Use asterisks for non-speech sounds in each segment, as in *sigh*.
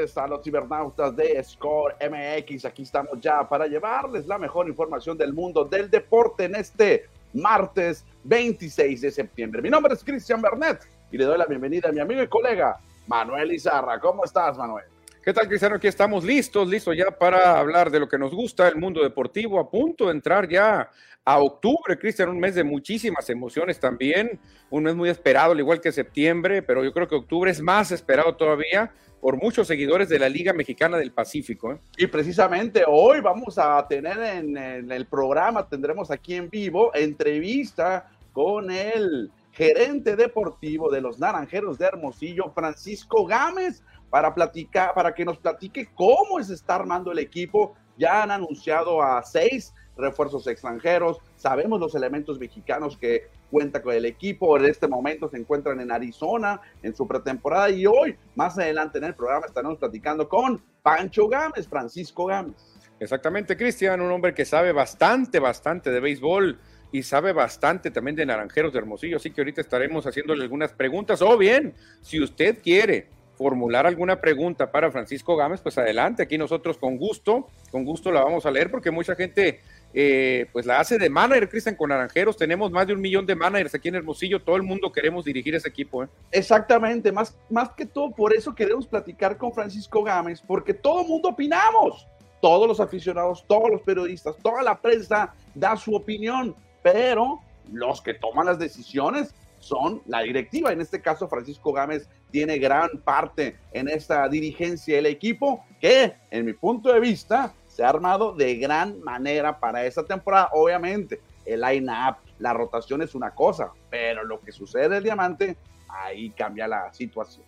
buenas tardes a los cibernautas de Score MX. Aquí estamos ya para llevarles la mejor información del mundo del deporte en este martes 26 de septiembre. Mi nombre es Cristian Bernet y le doy la bienvenida a mi amigo y colega Manuel Izarra. ¿Cómo estás, Manuel? ¿Qué tal, Cristiano? Aquí estamos listos, listos ya para hablar de lo que nos gusta, el mundo deportivo, a punto de entrar ya a octubre, Cristian, un mes de muchísimas emociones también, un mes muy esperado, al igual que septiembre, pero yo creo que octubre es más esperado todavía por muchos seguidores de la Liga Mexicana del Pacífico. ¿eh? Y precisamente hoy vamos a tener en, en, el programa, tendremos aquí en vivo entrevista con el gerente deportivo de los Naranjeros de Hermosillo, Francisco Gámez, para platicar, para que nos platique cómo se está armando el equipo. Ya han anunciado a seis refuerzos extranjeros, sabemos los elementos mexicanos que cuenta con el equipo, en este momento se encuentran en Arizona en su pretemporada y hoy, más adelante en el programa, estaremos platicando con Pancho Gámez, Francisco Gámez. Exactamente, Cristian, un hombre que sabe bastante, bastante de béisbol y sabe bastante también de Naranjeros de Hermosillo, así que ahorita estaremos haciéndole algunas preguntas, o bien, si usted quiere formular alguna pregunta para Francisco Gámez, pues adelante, aquí nosotros con gusto, con gusto la vamos a leer porque mucha gente eh, pues la hace de manager, Cristian, con Naranjeros. Tenemos más de un millón de managers aquí en Hermosillo. Todo el mundo queremos dirigir ese equipo. ¿eh? Exactamente, más, más que todo, por eso queremos platicar con Francisco Gámez, porque todo el mundo opinamos. Todos los aficionados, todos los periodistas, toda la prensa da su opinión, pero los que toman las decisiones son la directiva. En este caso, Francisco Gámez tiene gran parte en esta dirigencia del equipo, que en mi punto de vista se ha armado de gran manera para esta temporada. Obviamente, el line-up, la rotación es una cosa, pero lo que sucede en el diamante, ahí cambia la situación.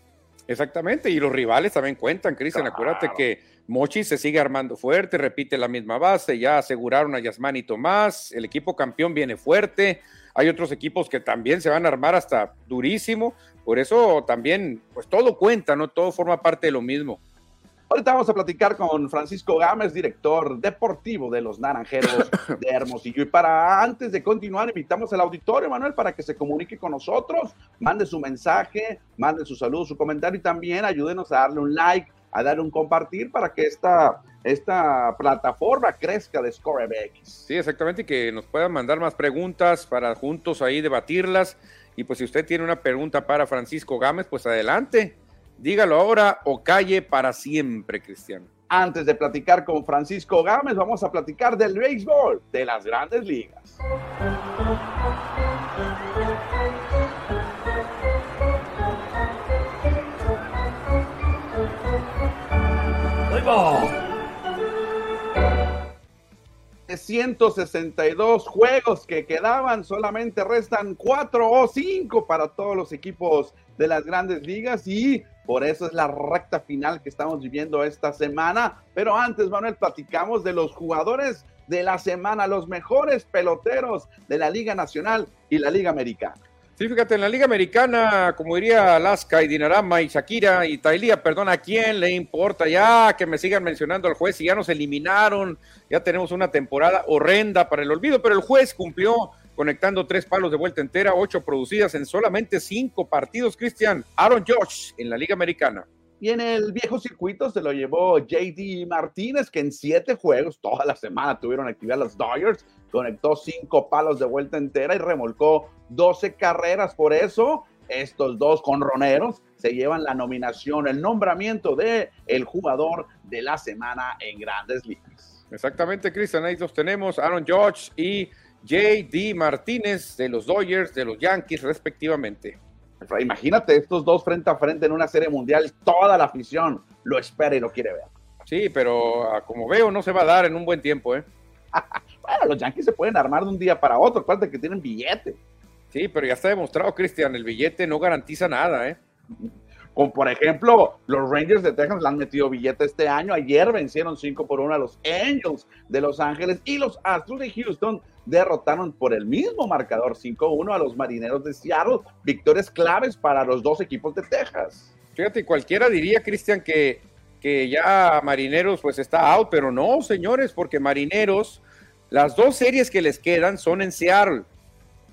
Exactamente, y los rivales también cuentan, Cristian. Acuérdate que Mochi se sigue armando fuerte, repite la misma base, ya aseguraron a Yasmán y Tomás, el equipo campeón viene fuerte, hay otros equipos que también se van a armar hasta durísimo, por eso también, pues todo cuenta, ¿no? Todo forma parte de lo mismo. Ahorita vamos a platicar con Francisco Gámez, director deportivo de los Naranjeros de Hermosillo. Y para antes de continuar, invitamos al auditorio, Manuel, para que se comunique con nosotros, mande su mensaje, mande su saludo, su comentario y también ayúdenos a darle un like, a darle un compartir para que esta, esta plataforma crezca de ScoreMX. Sí, exactamente, y que nos puedan mandar más preguntas para juntos ahí debatirlas. Y pues si usted tiene una pregunta para Francisco Gámez, pues adelante Dígalo ahora o calle para siempre, Cristiano. Antes de platicar con Francisco Gámez, vamos a platicar del béisbol de las grandes ligas. De 162 juegos que quedaban, solamente restan 4 o 5 para todos los equipos de las grandes ligas y por eso es la recta final que estamos viviendo esta semana. Pero antes, Manuel, platicamos de los jugadores de la semana, los mejores peloteros de la Liga Nacional y la Liga Americana. Sí, fíjate, en la Liga Americana, como diría Alaska y Dinarama y Shakira y Tailía, perdón, ¿a quién le importa ya que me sigan mencionando al juez? Y ya nos eliminaron, ya tenemos una temporada horrenda para el olvido, pero el juez cumplió conectando tres palos de vuelta entera, ocho producidas en solamente cinco partidos. Cristian, Aaron Josh en la Liga Americana. Y en el viejo circuito se lo llevó JD Martínez, que en siete juegos, toda la semana tuvieron actividad los Dodgers, conectó cinco palos de vuelta entera y remolcó 12 carreras. Por eso, estos dos conroneros se llevan la nominación, el nombramiento de el jugador de la semana en Grandes Ligas. Exactamente, Cristian, ahí los tenemos, Aaron George y J.D. Martínez de los Dodgers, de los Yankees, respectivamente. Imagínate estos dos frente a frente en una serie mundial, toda la afición lo espera y lo quiere ver. Sí, pero ah, como veo, no se va a dar en un buen tiempo, ¿eh? *laughs* bueno, los Yankees se pueden armar de un día para otro, aparte que tienen billete. Sí, pero ya está demostrado, Cristian, el billete no garantiza nada, ¿eh? *laughs* Como por ejemplo, los Rangers de Texas le han metido billete este año. Ayer vencieron 5 por 1 a los Angels de Los Ángeles y los Astros de Houston derrotaron por el mismo marcador 5-1 a los Marineros de Seattle. Victorias claves para los dos equipos de Texas. Fíjate, cualquiera diría, Cristian, que, que ya Marineros pues está out, pero no, señores, porque Marineros, las dos series que les quedan son en Seattle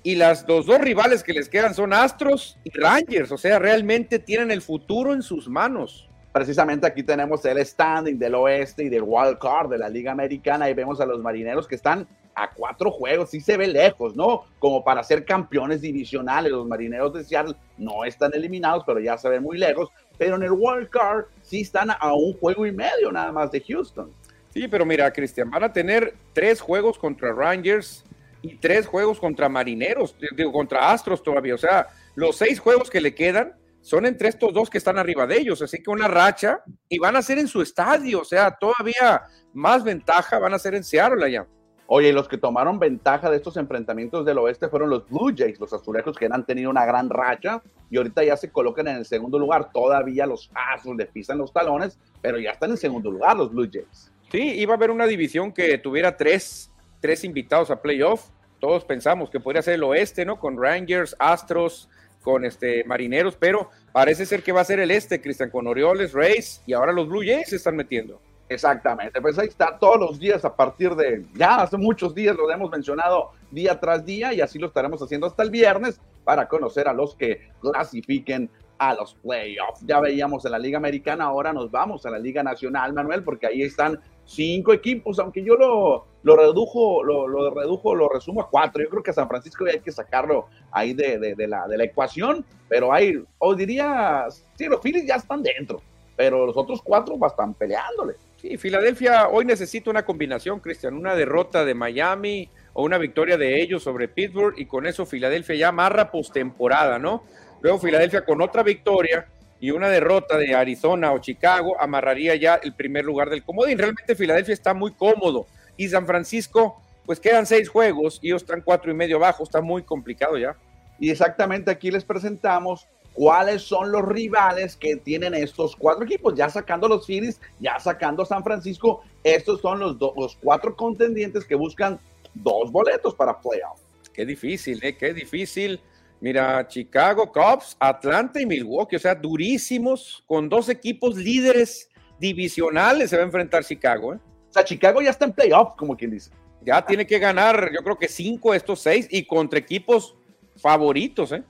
y las los dos rivales que les quedan son Astros y Rangers, o sea, realmente tienen el futuro en sus manos. precisamente aquí tenemos el standing del oeste y del wild card de la Liga Americana. Ahí vemos a los marineros que están a cuatro juegos, sí se ve lejos, ¿no? Como para ser campeones divisionales. Los marineros de Seattle no están eliminados, pero ya se ven muy lejos. Pero en el wild card sí están a un juego y medio nada más de Houston. Sí, pero mira, Cristian, van a tener tres juegos contra Rangers y tres juegos contra Marineros, digo, contra Astros todavía. O sea, los seis juegos que le quedan son entre estos dos que están arriba de ellos. Así que una racha y van a ser en su estadio. O sea, todavía más ventaja van a ser en Seattle allá. Oye, los que tomaron ventaja de estos enfrentamientos del oeste fueron los Blue Jays, los azulejos que han tenido una gran racha y ahorita ya se colocan en el segundo lugar. Todavía los Astros le pisan los talones, pero ya están en segundo lugar los Blue Jays. Sí, iba a haber una división que tuviera tres, tres invitados a playoff. Todos pensamos que podría ser el oeste, ¿no? Con Rangers, Astros, con este Marineros, pero parece ser que va a ser el este, Cristian, con Orioles, Rays y ahora los Blue Jays se están metiendo. Exactamente, pues ahí está todos los días a partir de, ya hace muchos días lo hemos mencionado día tras día y así lo estaremos haciendo hasta el viernes para conocer a los que clasifiquen a los playoffs. Ya veíamos en la Liga Americana, ahora nos vamos a la Liga Nacional, Manuel, porque ahí están cinco equipos, aunque yo lo, lo redujo, lo, redujo, lo resumo a cuatro. Yo creo que San Francisco hay que sacarlo ahí de, de, la, de la ecuación, pero hay, o diría, sí, los Phillies ya están dentro, pero los otros cuatro están peleándole. Sí, Filadelfia hoy necesita una combinación, Cristian, una derrota de Miami o una victoria de ellos sobre Pittsburgh y con eso Filadelfia ya amarra postemporada, ¿no? Luego Filadelfia con otra victoria y una derrota de Arizona o Chicago amarraría ya el primer lugar del comodín. Realmente Filadelfia está muy cómodo y San Francisco, pues quedan seis juegos y ellos están cuatro y medio abajo, está muy complicado ya. Y exactamente aquí les presentamos cuáles son los rivales que tienen estos cuatro equipos, ya sacando los Phillies, ya sacando San Francisco, estos son los, los cuatro contendientes que buscan dos boletos para playoff. Qué difícil, ¿eh? Qué difícil. Mira, Chicago, Cubs, Atlanta y Milwaukee, o sea, durísimos, con dos equipos líderes divisionales se va a enfrentar Chicago. ¿eh? O sea, Chicago ya está en playoff, como quien dice. Ya tiene que ganar, yo creo que cinco de estos seis y contra equipos favoritos, ¿eh?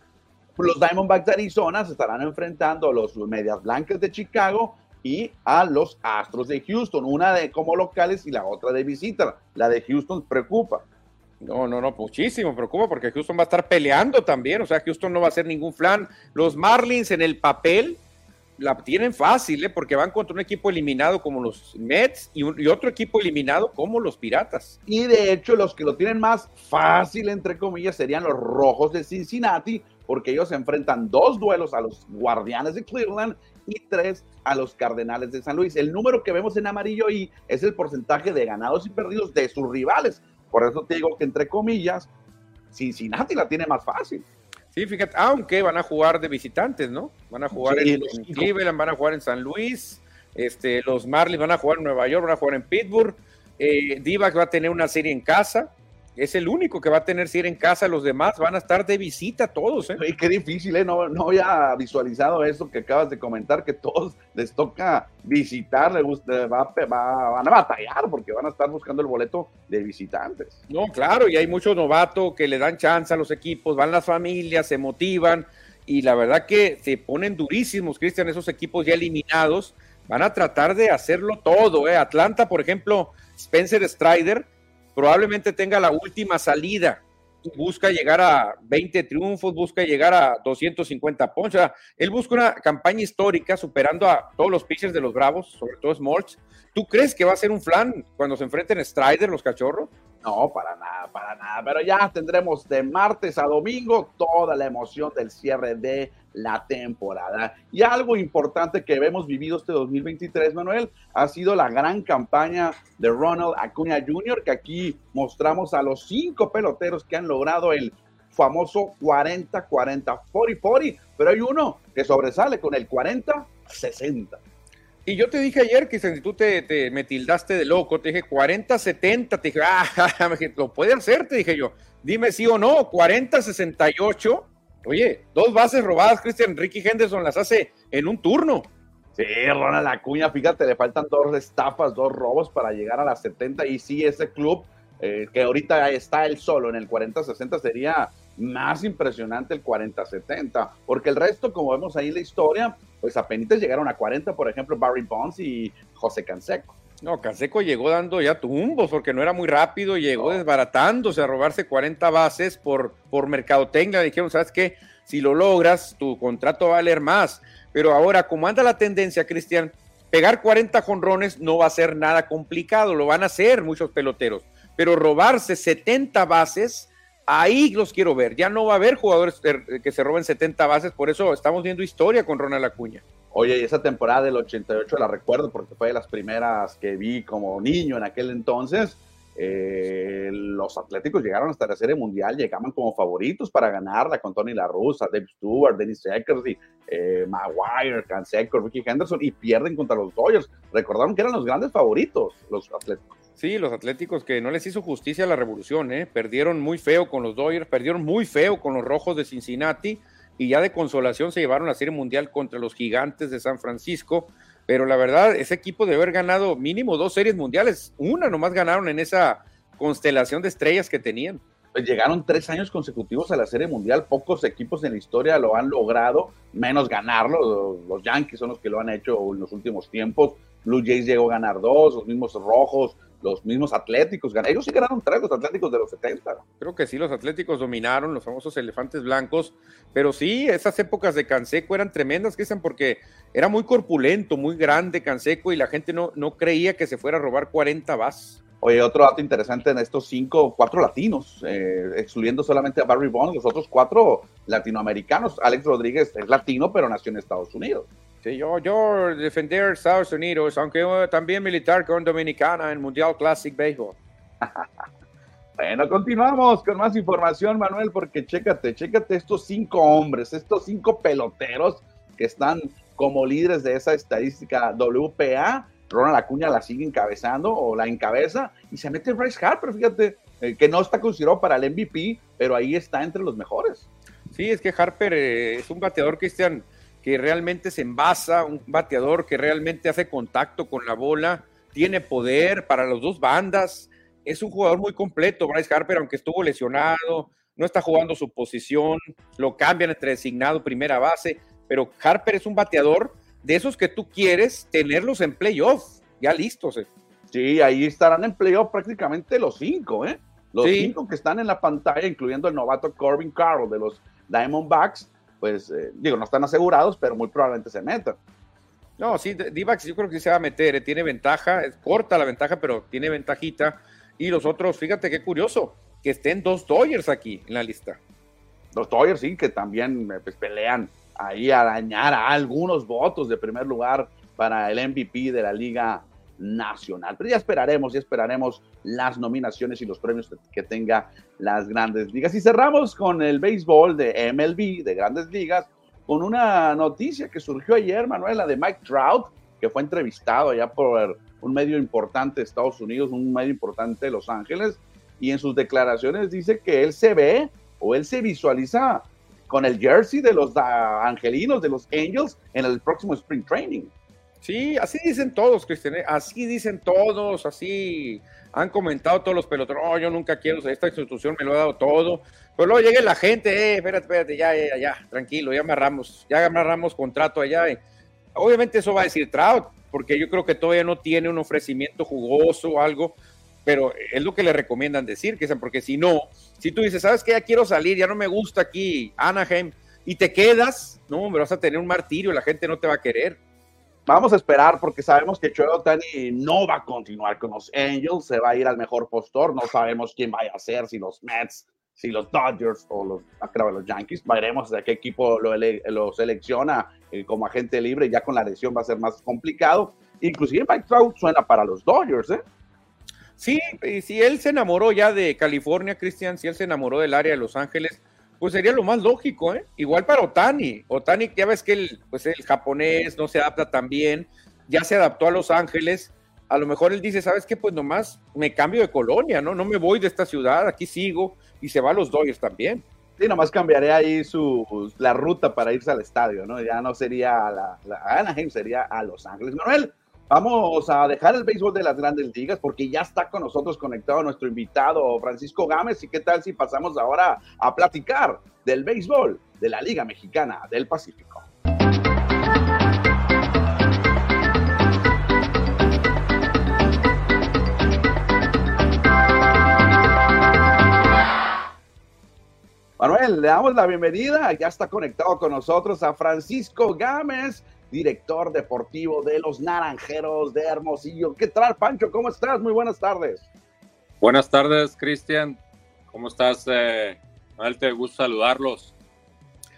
Los Diamondbacks de Arizona se estarán enfrentando a los Medias Blancas de Chicago y a los Astros de Houston, una de como locales y la otra de visita. La de Houston preocupa. No, no, no, muchísimo preocupa porque Houston va a estar peleando también, o sea, Houston no va a hacer ningún flan. Los Marlins en el papel la tienen fácil, ¿eh? porque van contra un equipo eliminado como los Mets y, y, otro equipo eliminado como los Piratas. Y de hecho, los que lo tienen más fácil, entre comillas, serían los Rojos de Cincinnati, porque ellos se enfrentan dos duelos a los Guardianes de Cleveland y tres a los Cardenales de San Luis. El número que vemos en amarillo ahí es el porcentaje de ganados y perdidos de sus rivales. Por eso te digo que, entre comillas, Cincinnati la tiene más fácil. Sí, fíjate, aunque van a jugar de visitantes, ¿no? Van a jugar sí, en, en Cleveland, van a jugar en San Luis, este, los Marlins van a jugar en Nueva York, van a jugar en Pittsburgh, eh, Divac va a tener una serie en casa, es el único que va a tener serie en casa, los demás van a estar de visita todos. ¿eh? Qué difícil, ¿eh? No, no había visualizado eso que acabas de comentar, que todos les toca visitar, les gusta, va, va, van a batallar porque van a estar buscando el boleto de visitantes. No, claro, y hay muchos novatos que le dan chance a los equipos, van las familias, se motivan, y la verdad que se ponen durísimos, Cristian, esos equipos ya eliminados, van a tratar de hacerlo todo. ¿eh? Atlanta, por ejemplo, Spencer Strider, probablemente tenga la última salida. Busca llegar a 20 triunfos, busca llegar a 250 puntos. O sea, él busca una campaña histórica superando a todos los pitchers de los Bravos, sobre todo Smoltz. ¿Tú crees que va a ser un flan cuando se enfrenten Strider, los cachorros? No, para nada, para nada. Pero ya tendremos de martes a domingo toda la emoción del cierre de la temporada. Y algo importante que hemos vivido este 2023, Manuel, ha sido la gran campaña de Ronald Acuña Jr., que aquí mostramos a los cinco peloteros que han logrado el famoso 40-40, 40-40, pero hay uno que sobresale con el 40-60. Y yo te dije ayer que si tú te, te, me tildaste de loco, te dije 40-70, te dije, *laughs* ah, *laughs* lo puede hacer, te dije yo. Dime sí o no, 40-68. Oye, dos bases robadas, Christian Ricky Henderson las hace en un turno. Sí, Ronald Acuña, fíjate, le faltan dos estafas, dos robos para llegar a las 70. Y sí, ese club eh, que ahorita está él solo en el 40-60 sería más impresionante el 40-70, porque el resto, como vemos ahí en la historia, pues apenas llegaron a 40, por ejemplo, Barry Bonds y José Canseco. No, Canseco llegó dando ya tumbos porque no era muy rápido, llegó desbaratándose a robarse 40 bases por, por mercadotecnia. Dijeron, ¿sabes qué? Si lo logras, tu contrato va a valer más. Pero ahora, como anda la tendencia, Cristian, pegar 40 jonrones no va a ser nada complicado, lo van a hacer muchos peloteros. Pero robarse 70 bases, ahí los quiero ver. Ya no va a haber jugadores que se roben 70 bases, por eso estamos viendo historia con Ronald Acuña. Oye, y esa temporada del 88 la recuerdo porque fue de las primeras que vi como niño en aquel entonces. Eh, los Atléticos llegaron hasta la Serie Mundial, llegaban como favoritos para ganarla con Tony La Russa, Dave Stewart, Dennis Eckersley, eh, Maguire, Canseco, Ricky Henderson y pierden contra los Dodgers. Recordaron que eran los grandes favoritos los Atléticos. Sí, los Atléticos que no les hizo justicia a la revolución, ¿eh? perdieron muy feo con los Dodgers, perdieron muy feo con los Rojos de Cincinnati y ya de consolación se llevaron la Serie Mundial contra los Gigantes de San Francisco pero la verdad, ese equipo debe haber ganado mínimo dos series mundiales. Una nomás ganaron en esa constelación de estrellas que tenían. Pues llegaron tres años consecutivos a la Serie Mundial. Pocos equipos en la historia lo han logrado, menos ganarlo. Los Yankees son los que lo han hecho en los últimos tiempos. Blue Jays llegó a ganar dos, los mismos rojos, los mismos atléticos. Ellos sí ganaron tres, los atléticos de los 70. Creo que sí, los atléticos dominaron, los famosos elefantes blancos. Pero sí, esas épocas de Canseco eran tremendas, dicen porque era muy corpulento, muy grande Canseco y la gente no, no creía que se fuera a robar 40 vas. Oye, otro dato interesante en estos cinco, cuatro latinos, eh, excluyendo solamente a Barry Bonds, los otros cuatro latinoamericanos. Alex Rodríguez es latino, pero nació en Estados Unidos. Sí, yo, yo defender Estados Unidos, aunque también militar con Dominicana en Mundial Classic Baseball. *laughs* bueno, continuamos con más información, Manuel, porque chécate, chécate estos cinco hombres, estos cinco peloteros que están como líderes de esa estadística WPA. Ronald Acuña la sigue encabezando o la encabeza y se mete Bryce Harper, fíjate, eh, que no está considerado para el MVP, pero ahí está entre los mejores. Sí, es que Harper eh, es un bateador, Cristian, que realmente se envasa, un bateador que realmente hace contacto con la bola, tiene poder para las dos bandas, es un jugador muy completo, Bryce Harper, aunque estuvo lesionado, no está jugando su posición, lo cambian entre designado primera base, pero Harper es un bateador de esos que tú quieres tenerlos en playoff, ya listos. Eh. Sí, ahí estarán en playoff prácticamente los cinco, ¿eh? Los cinco que están en la pantalla, incluyendo el novato Corbin Carroll de los Diamondbacks, pues eh, digo, no están asegurados, pero muy probablemente se metan. No, sí, Divax yo creo que sí se va a meter, eh, tiene ventaja, es corta la ventaja, pero tiene ventajita. Y los otros, fíjate qué curioso, que estén dos Dodgers aquí en la lista. Los Dodgers sí, que también eh, pues, pelean ahí a dañar a algunos votos de primer lugar para el MVP de la Liga nacional. Pero ya esperaremos, ya esperaremos las nominaciones y los premios que tenga las grandes ligas. Y cerramos con el béisbol de MLB, de grandes ligas, con una noticia que surgió ayer, Manuela, de Mike Trout, que fue entrevistado allá por un medio importante de Estados Unidos, un medio importante de Los Ángeles, y en sus declaraciones dice que él se ve o él se visualiza con el jersey de los angelinos, de los Angels, en el próximo Spring Training. Sí, así dicen todos, Cristian, ¿eh? así dicen todos, así han comentado todos los peloteros, oh, yo nunca quiero, esta institución me lo ha dado todo, pero luego llega la gente, eh, espérate, espérate, ya, ya, ya, tranquilo, ya amarramos, ya amarramos contrato allá. Obviamente eso va a decir Trout, porque yo creo que todavía no tiene un ofrecimiento jugoso o algo, pero es lo que le recomiendan decir, que porque si no, si tú dices, sabes que ya quiero salir, ya no me gusta aquí Anaheim, y te quedas, no, me vas a tener un martirio, la gente no te va a querer. Vamos a esperar porque sabemos que Choe Otani no va a continuar con los Angels, se va a ir al mejor postor, no sabemos quién vaya a ser, si los Mets, si los Dodgers o los, ah, los Yankees, veremos de qué equipo lo, lo selecciona eh, como agente libre, ya con la lesión va a ser más complicado. Inclusive Mike Trout suena para los Dodgers, ¿eh? Sí, si él se enamoró ya de California, Cristian, si él se enamoró del área de Los Ángeles, pues sería lo más lógico, ¿eh? Igual para Otani. Otani, ya ves que el, pues el japonés no se adapta tan bien, ya se adaptó a Los Ángeles. A lo mejor él dice, ¿sabes qué? Pues nomás me cambio de colonia, ¿no? No me voy de esta ciudad, aquí sigo y se va a los Dodgers también. Sí, nomás cambiaré ahí su, la ruta para irse al estadio, ¿no? Ya no sería a la, Anaheim, sería a Los Ángeles. Manuel, Vamos a dejar el béisbol de las grandes ligas porque ya está con nosotros conectado nuestro invitado Francisco Gámez. ¿Y qué tal si pasamos ahora a platicar del béisbol de la Liga Mexicana del Pacífico? Manuel, le damos la bienvenida. Ya está conectado con nosotros a Francisco Gámez, director deportivo de los Naranjeros de Hermosillo. ¿Qué tal, Pancho? ¿Cómo estás? Muy buenas tardes. Buenas tardes, Cristian. ¿Cómo estás? Eh, te gusta saludarlos.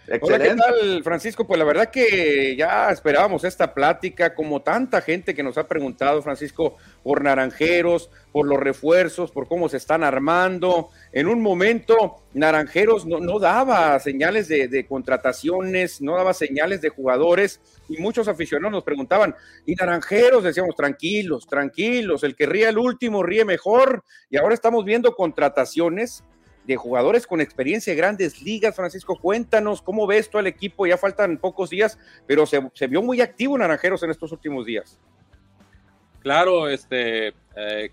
Excelente. Hola, ¿qué tal, Francisco? Pues la verdad que ya esperábamos esta plática, como tanta gente que nos ha preguntado, Francisco, por Naranjeros, por los refuerzos, por cómo se están armando. En un momento, Naranjeros no, daba señales de, de, contrataciones, no daba señales de jugadores, y muchos aficionados nos preguntaban, ¿y Naranjeros? Decíamos, tranquilos, tranquilos, el que ríe el último ríe mejor, y ahora estamos viendo contrataciones de jugadores con experiencia de grandes ligas. Francisco, cuéntanos cómo ves todo el equipo. Ya faltan pocos días, pero se, vio muy activo Naranjeros en estos últimos días. Claro, este, eh,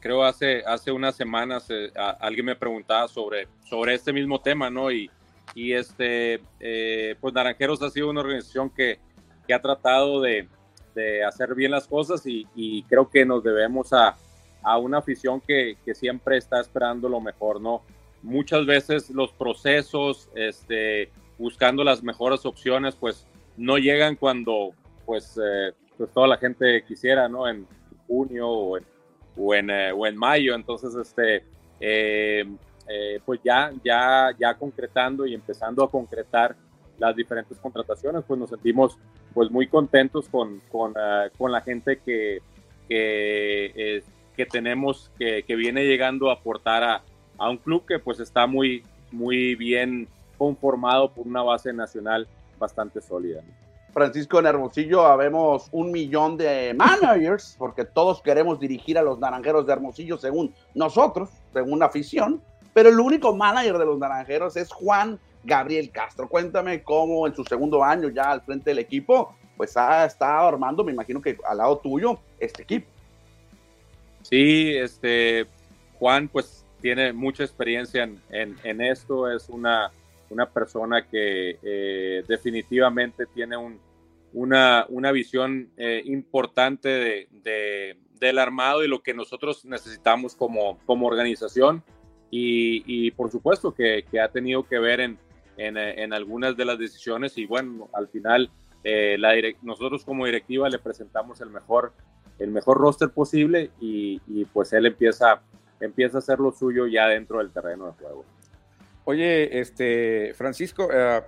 creo hace, hace unas semanas eh, alguien me preguntaba sobre, sobre este mismo tema, ¿no? Y, y este, eh, pues Naranjeros ha sido una organización que, que ha tratado de, de, hacer bien las cosas y, y creo que nos debemos a, a una afición que, que, siempre está esperando lo mejor, ¿no? Muchas veces los procesos, este, buscando las mejores opciones, pues no llegan cuando pues, eh, pues toda la gente quisiera, ¿no? En junio o en, o en, eh, o en mayo. Entonces, este, eh, pues ya, ya, ya concretando y empezando a concretar las diferentes contrataciones, pues nos sentimos pues muy contentos con, con, con la gente que, que, que tenemos, que, que viene llegando a aportar a, a un club que pues está muy, muy bien conformado por una base nacional bastante sólida. Francisco, en Hermosillo habemos un millón de managers, porque todos queremos dirigir a los naranjeros de Hermosillo según nosotros, según la afición, pero el único manager de los naranjeros es Juan Gabriel Castro. Cuéntame cómo en su segundo año ya al frente del equipo, pues ha estado armando, me imagino que al lado tuyo, este equipo. Sí, este, Juan, pues tiene mucha experiencia en, en, esto, es una, una persona que eh, definitivamente tiene un, una, una, visión eh, importante de, de, del armado y lo que nosotros necesitamos como, como organización. Y, y por supuesto que, que, ha tenido que ver en, en, algunas de las decisiones y bueno, al final eh, la nosotros como directiva le presentamos el mejor, el mejor roster posible y, y pues él empieza empieza a hacer lo suyo ya dentro del terreno de juego. Oye, este, Francisco, uh,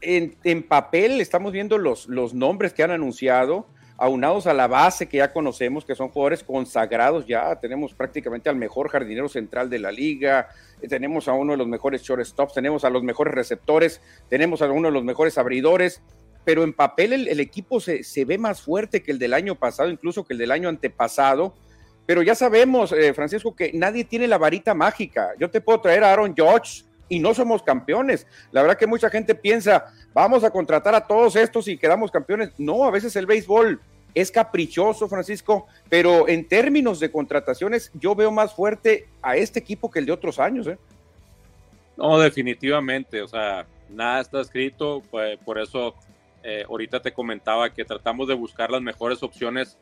en, papel estamos viendo los, los nombres que han anunciado, aunados a la base que ya conocemos, que son jugadores consagrados ya, tenemos prácticamente al mejor jardinero central de la liga, tenemos a uno de los mejores shortstops, tenemos a los mejores receptores, tenemos a uno de los mejores abridores, pero en papel el, el equipo se, se, ve más fuerte que el del año pasado, incluso que el del año antepasado. Pero ya sabemos, eh, Francisco, que nadie tiene la varita mágica. Yo te puedo traer a Aaron George y no somos campeones. La verdad que mucha gente piensa, vamos a contratar a todos estos y quedamos campeones. No, a veces el béisbol es caprichoso, Francisco, pero en términos de contrataciones yo veo más fuerte a este equipo que el de otros años. ¿eh? No, definitivamente, o sea, nada está escrito, pues, por eso eh, ahorita te comentaba que tratamos de buscar las mejores opciones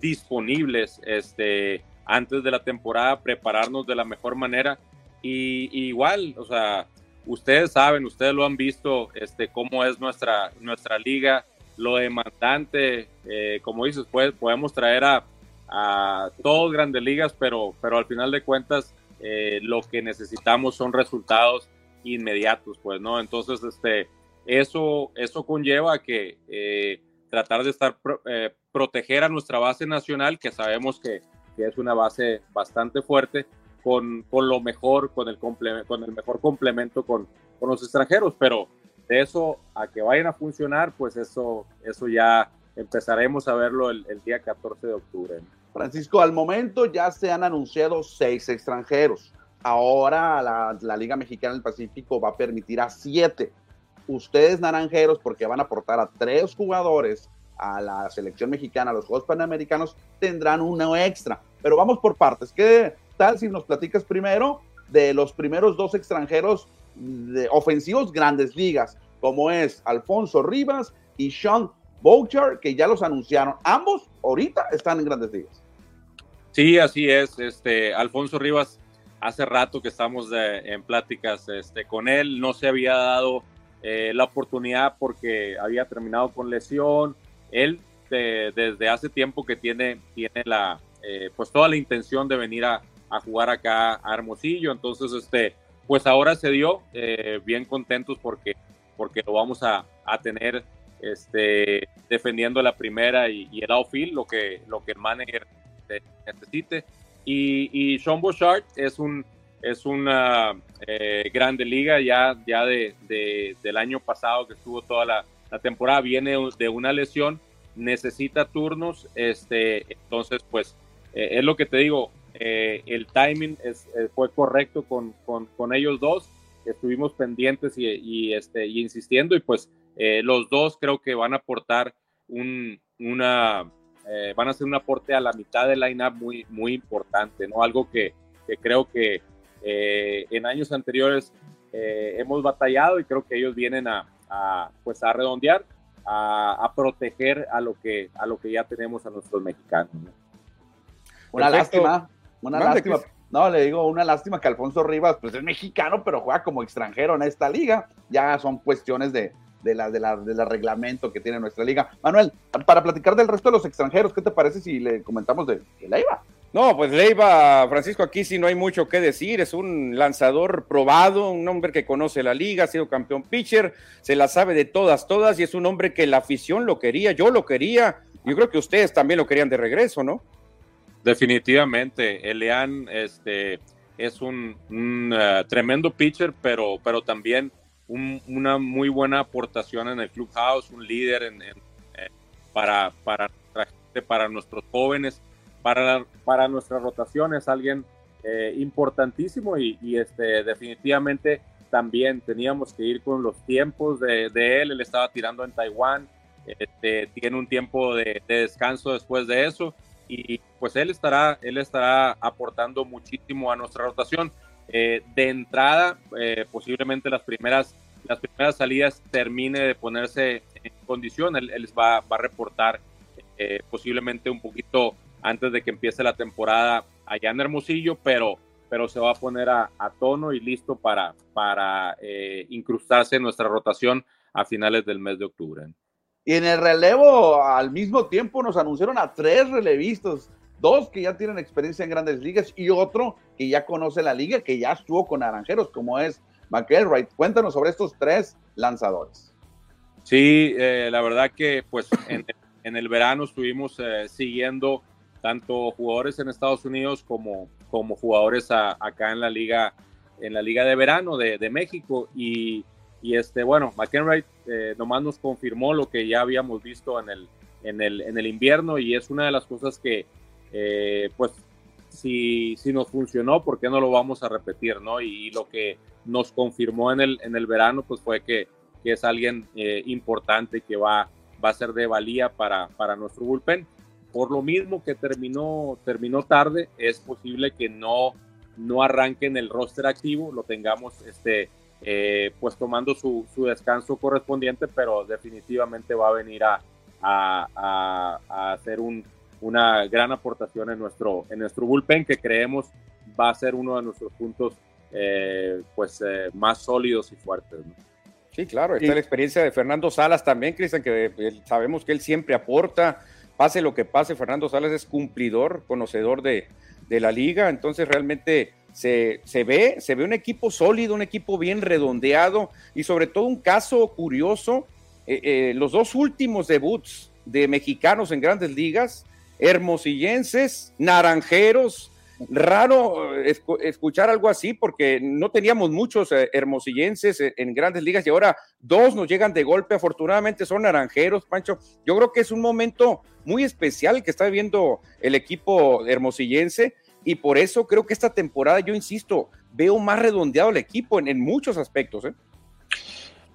disponibles este, antes de la temporada, prepararnos de la mejor manera. Y, igual, o sea, ustedes saben, ustedes lo han visto, este, cómo es nuestra, nuestra liga, lo demandante, eh, como dices, pues, podemos traer a, a todos grandes ligas, pero, pero al final de cuentas eh, lo que necesitamos son resultados inmediatos, pues, ¿no? Entonces, este, eso, eso conlleva que eh, tratar de estar proteger a nuestra base nacional, que sabemos que, que es una base bastante fuerte, con, con lo mejor, con el, con el mejor complemento con, con, los extranjeros, pero de eso a que vayan a funcionar, pues eso, eso ya empezaremos a verlo el, día 14 de octubre. Francisco, al momento ya se han anunciado seis extranjeros. Ahora la, la Liga Mexicana del Pacífico va a permitir a siete ustedes naranjeros, porque van a aportar a tres jugadores a la selección mexicana, a los Juegos Panamericanos, tendrán uno extra. Pero vamos por partes. ¿Qué tal si nos platicas primero de los primeros dos extranjeros de ofensivos grandes ligas, como es Alfonso Rivas y Sean Boucher, que ya los anunciaron. Ambos ahorita están en grandes ligas. Sí, así es. Este, Alfonso Rivas, hace rato que estamos en pláticas este, con él, no se había dado eh, la oportunidad porque había terminado con lesión. Él desde hace tiempo que tiene, tiene la, eh, pues toda la intención de venir a, a, jugar acá a Hermosillo. Entonces, este, pues ahora se dio, eh, bien contentos porque, porque lo vamos a, a tener este, defendiendo la primera y, el outfield, lo que, lo que el manager necesite. Y, y Sean Bouchard es un es una eh, grande liga ya, ya de, del año pasado que estuvo toda la, temporada, viene de una lesión, necesita turnos, este, entonces pues eh, es lo que te digo, eh, el timing es, fue correcto con, con, ellos dos, estuvimos pendientes y, este, y insistiendo y pues eh, los dos creo que van a aportar un, una, eh, van a hacer un aporte a la mitad del line-up muy, muy importante, ¿no? Algo que, creo que eh, en años anteriores hemos batallado y creo que ellos vienen a, a pues a redondear, a, a, proteger a lo, que, a lo que ya tenemos a nuestros mexicanos. Una lástima, una lástima. No, le digo, una lástima que Alfonso Rivas, pues es mexicano, pero juega como extranjero en esta liga. Ya son cuestiones de, de la, de la, del reglamento que tiene nuestra liga. Manuel, para platicar del resto de los extranjeros, ¿qué te parece si le comentamos de, Leiva? No, pues Leiva, Francisco, aquí sí no hay mucho que decir, es un lanzador probado, un hombre que conoce la liga, ha sido campeón pitcher, se la sabe de todas, todas, y es un hombre que la afición lo quería, yo lo quería, yo creo que ustedes también lo querían de regreso, ¿no? Definitivamente, Elian este, es un, uh, tremendo pitcher, pero, pero también una muy buena aportación en el clubhouse, un líder en, para, para, para nuestros jóvenes, para, para nuestras rotaciones, alguien eh, importantísimo y, este, definitivamente también teníamos que ir con los tiempos de, él, él estaba tirando en Taiwán, este, tiene un tiempo de, descanso después de eso y pues él estará, él estará aportando muchísimo a nuestra rotación. Eh, de entrada, eh, posiblemente las primeras, las primeras salidas termine de ponerse en condición, él, va, a reportar eh, posiblemente un poquito antes de que empiece la temporada allá en Hermosillo, pero, pero se va a poner a, tono y listo para, para incrustarse en nuestra rotación a finales del mes de octubre. Y en el relevo, al mismo tiempo, nos anunciaron a tres relevistas dos que ya tienen experiencia en grandes ligas y otro que ya conoce la liga, que ya estuvo con Naranjeros, como es McElroy. Cuéntanos sobre estos tres lanzadores. Sí, eh, la verdad que pues en, el verano estuvimos eh, siguiendo tanto jugadores en Estados Unidos como, como jugadores acá en la liga en la liga de verano de, México y, y, este bueno McEnroy eh, nomás nos confirmó lo que ya habíamos visto en el, en el, en el invierno y es una de las cosas que, eh, pues si, si nos funcionó, ¿por qué no lo vamos a repetir? ¿no? Y, lo que nos confirmó en el, en el verano, pues fue que, que es alguien eh, importante que va, va a ser de valía para, para nuestro bullpen. Por lo mismo que terminó, terminó tarde, es posible que no, no arranque en el roster activo, lo tengamos este, eh, pues tomando su, su, descanso correspondiente, pero definitivamente va a venir a, a, a hacer un, una gran aportación en nuestro, en nuestro bullpen que creemos va a ser uno de nuestros puntos eh, pues eh, más sólidos y fuertes. Sí, claro, está la experiencia de Fernando Salas también, Cristian, que eh, sabemos que él siempre aporta, pase lo que pase, Fernando Salas es cumplidor, conocedor de, la liga, entonces realmente se, ve, se ve un equipo sólido, un equipo bien redondeado y sobre todo un caso curioso, los dos últimos debuts de mexicanos en grandes ligas hermosillenses, naranjeros. Raro eh, escuchar algo así porque no teníamos muchos eh, hermosillenses eh, en grandes ligas y ahora dos nos llegan de golpe. Afortunadamente son naranjeros, Pancho. Yo creo que es un momento muy especial que está viviendo el equipo hermosillense y por eso creo que esta temporada, yo insisto, veo más redondeado el equipo en, muchos aspectos.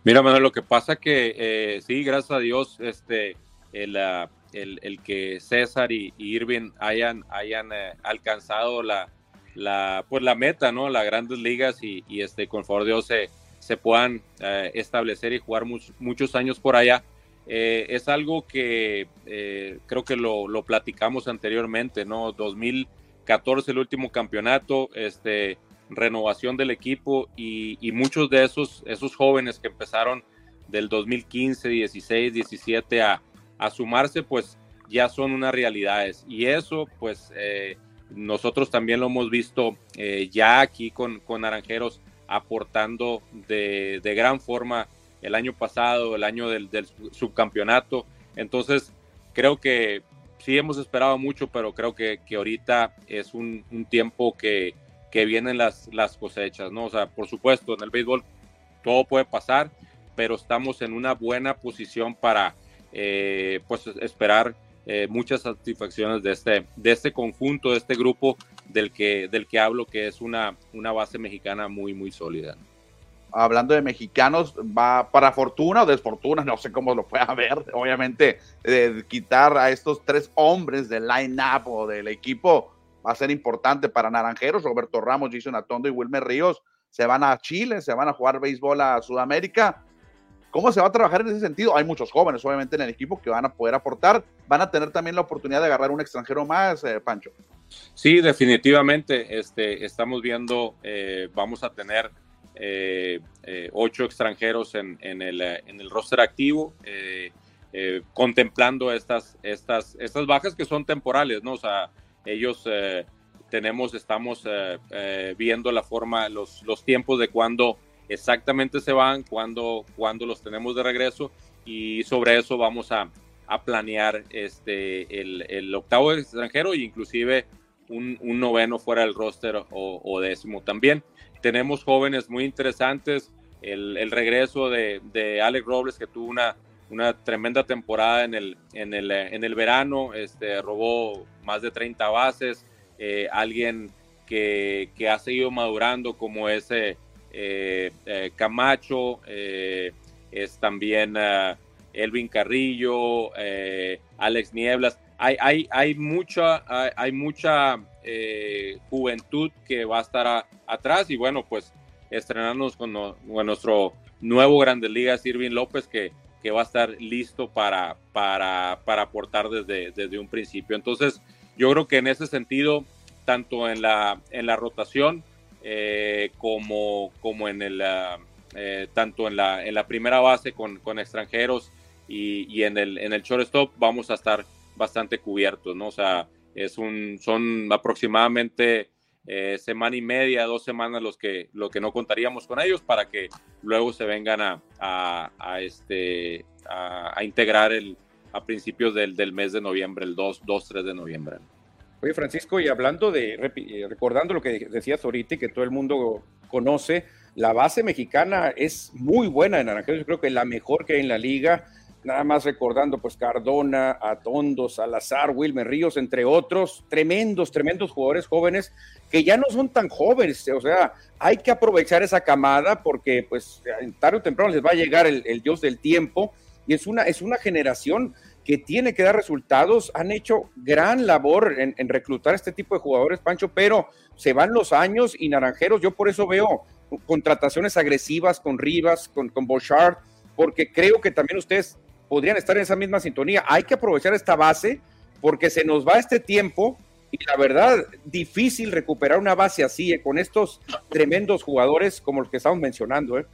Mira, Manuel, lo que pasa que sí, gracias a Dios, este, el, ah, el, que César y, Irving hayan, hayan eh, alcanzado la, la, pues la meta, ¿no? Las grandes ligas y, este, con favor de Dios se, se puedan eh, establecer y jugar muchos años por allá. Eh, es algo que creo que lo, lo, platicamos anteriormente, ¿no? 2014 el último campeonato, este, renovación del equipo y, y, muchos de esos, esos jóvenes que empezaron del 2015, 16, 17 a, a sumarse, pues ya son unas realidades. Y eso, pues eh, nosotros también lo hemos visto eh, ya aquí con, con Naranjeros aportando de, gran forma el año pasado, el año del, subcampeonato. Entonces, creo que sí hemos esperado mucho, pero creo que, que ahorita es un, tiempo que, que, vienen las, las cosechas, ¿no? O sea, por supuesto, en el béisbol todo puede pasar, pero estamos en una buena posición para, eh, pues esperar eh, muchas satisfacciones de este, de este conjunto, de este grupo del que, del que hablo, que es una, una base mexicana muy, muy sólida. Hablando de mexicanos, va para fortuna o desfortuna, no sé cómo lo pueda ver. Obviamente, quitar a estos tres hombres del line-up o del equipo va a ser importante para Naranjeros. Roberto Ramos, Jason Atondo y Wilmer Ríos se van a Chile, se van a jugar béisbol a Sudamérica ¿Cómo se va a trabajar en ese sentido? Hay muchos jóvenes, obviamente, en el equipo que van a poder aportar. Van a tener también la oportunidad de agarrar un extranjero más, eh, Pancho. Sí, definitivamente. Este, estamos viendo, eh, vamos a tener eh, ocho extranjeros en, el, en, el, roster activo, contemplando estas, estas, estas bajas que son temporales, ¿no? O sea, ellos tenemos, estamos viendo la forma, los, los tiempos de cuando exactamente se van, cuando los tenemos de regreso y sobre eso vamos a, a planear este, el, el, octavo extranjero e inclusive un, un, noveno fuera del roster o, o, décimo también. Tenemos jóvenes muy interesantes, el, el regreso de, de, Alex Robles que tuvo una, una tremenda temporada en el, en el, en el verano, este, robó más de 30 bases, eh, alguien que, que, ha seguido madurando como ese Camacho, eh, es también Elvin Carrillo, Alex Nieblas. Hay, hay, hay mucha, hay, mucha juventud que va a estar atrás y bueno, pues estrenarnos con, nuestro nuevo Grandes Ligas, Irving López, que, que va a estar listo para, para, para aportar desde, desde un principio. Entonces, yo creo que en ese sentido, tanto en la, en la rotación, eh, como, como en el, ah, eh, tanto en la, en la primera base con, con extranjeros y, y, en, el, en el shortstop vamos a estar bastante cubiertos, ¿no? O sea, es un, son aproximadamente eh, semana y media, dos semanas los que, lo que no contaríamos con ellos para que luego se vengan a, a, este, a, integrar el, a principios del, del, mes de noviembre, el 2, 2 3 de noviembre. Francisco, y hablando de, eh, recordando lo que decías ahorita y que todo el mundo conoce, la base mexicana es muy buena en Naranjeros, yo creo que la mejor que hay en la liga, nada más recordando pues Cardona, Atondo, Salazar, Wilmer Ríos, entre otros, tremendos, tremendos jugadores jóvenes que ya no son tan jóvenes, o sea, hay que aprovechar esa camada porque pues tarde o temprano les va a llegar el, el dios del tiempo y es una, es una generación que tiene que dar resultados. Han hecho gran labor en, reclutar este tipo de jugadores, Pancho, pero se van los años y Naranjeros, yo por eso veo contrataciones agresivas con Rivas, con, con Bouchard, porque creo que también ustedes podrían estar en esa misma sintonía. Hay que aprovechar esta base porque se nos va este tiempo y la verdad, difícil recuperar una base así, eh, con estos tremendos jugadores como los que estamos mencionando. ¿eh?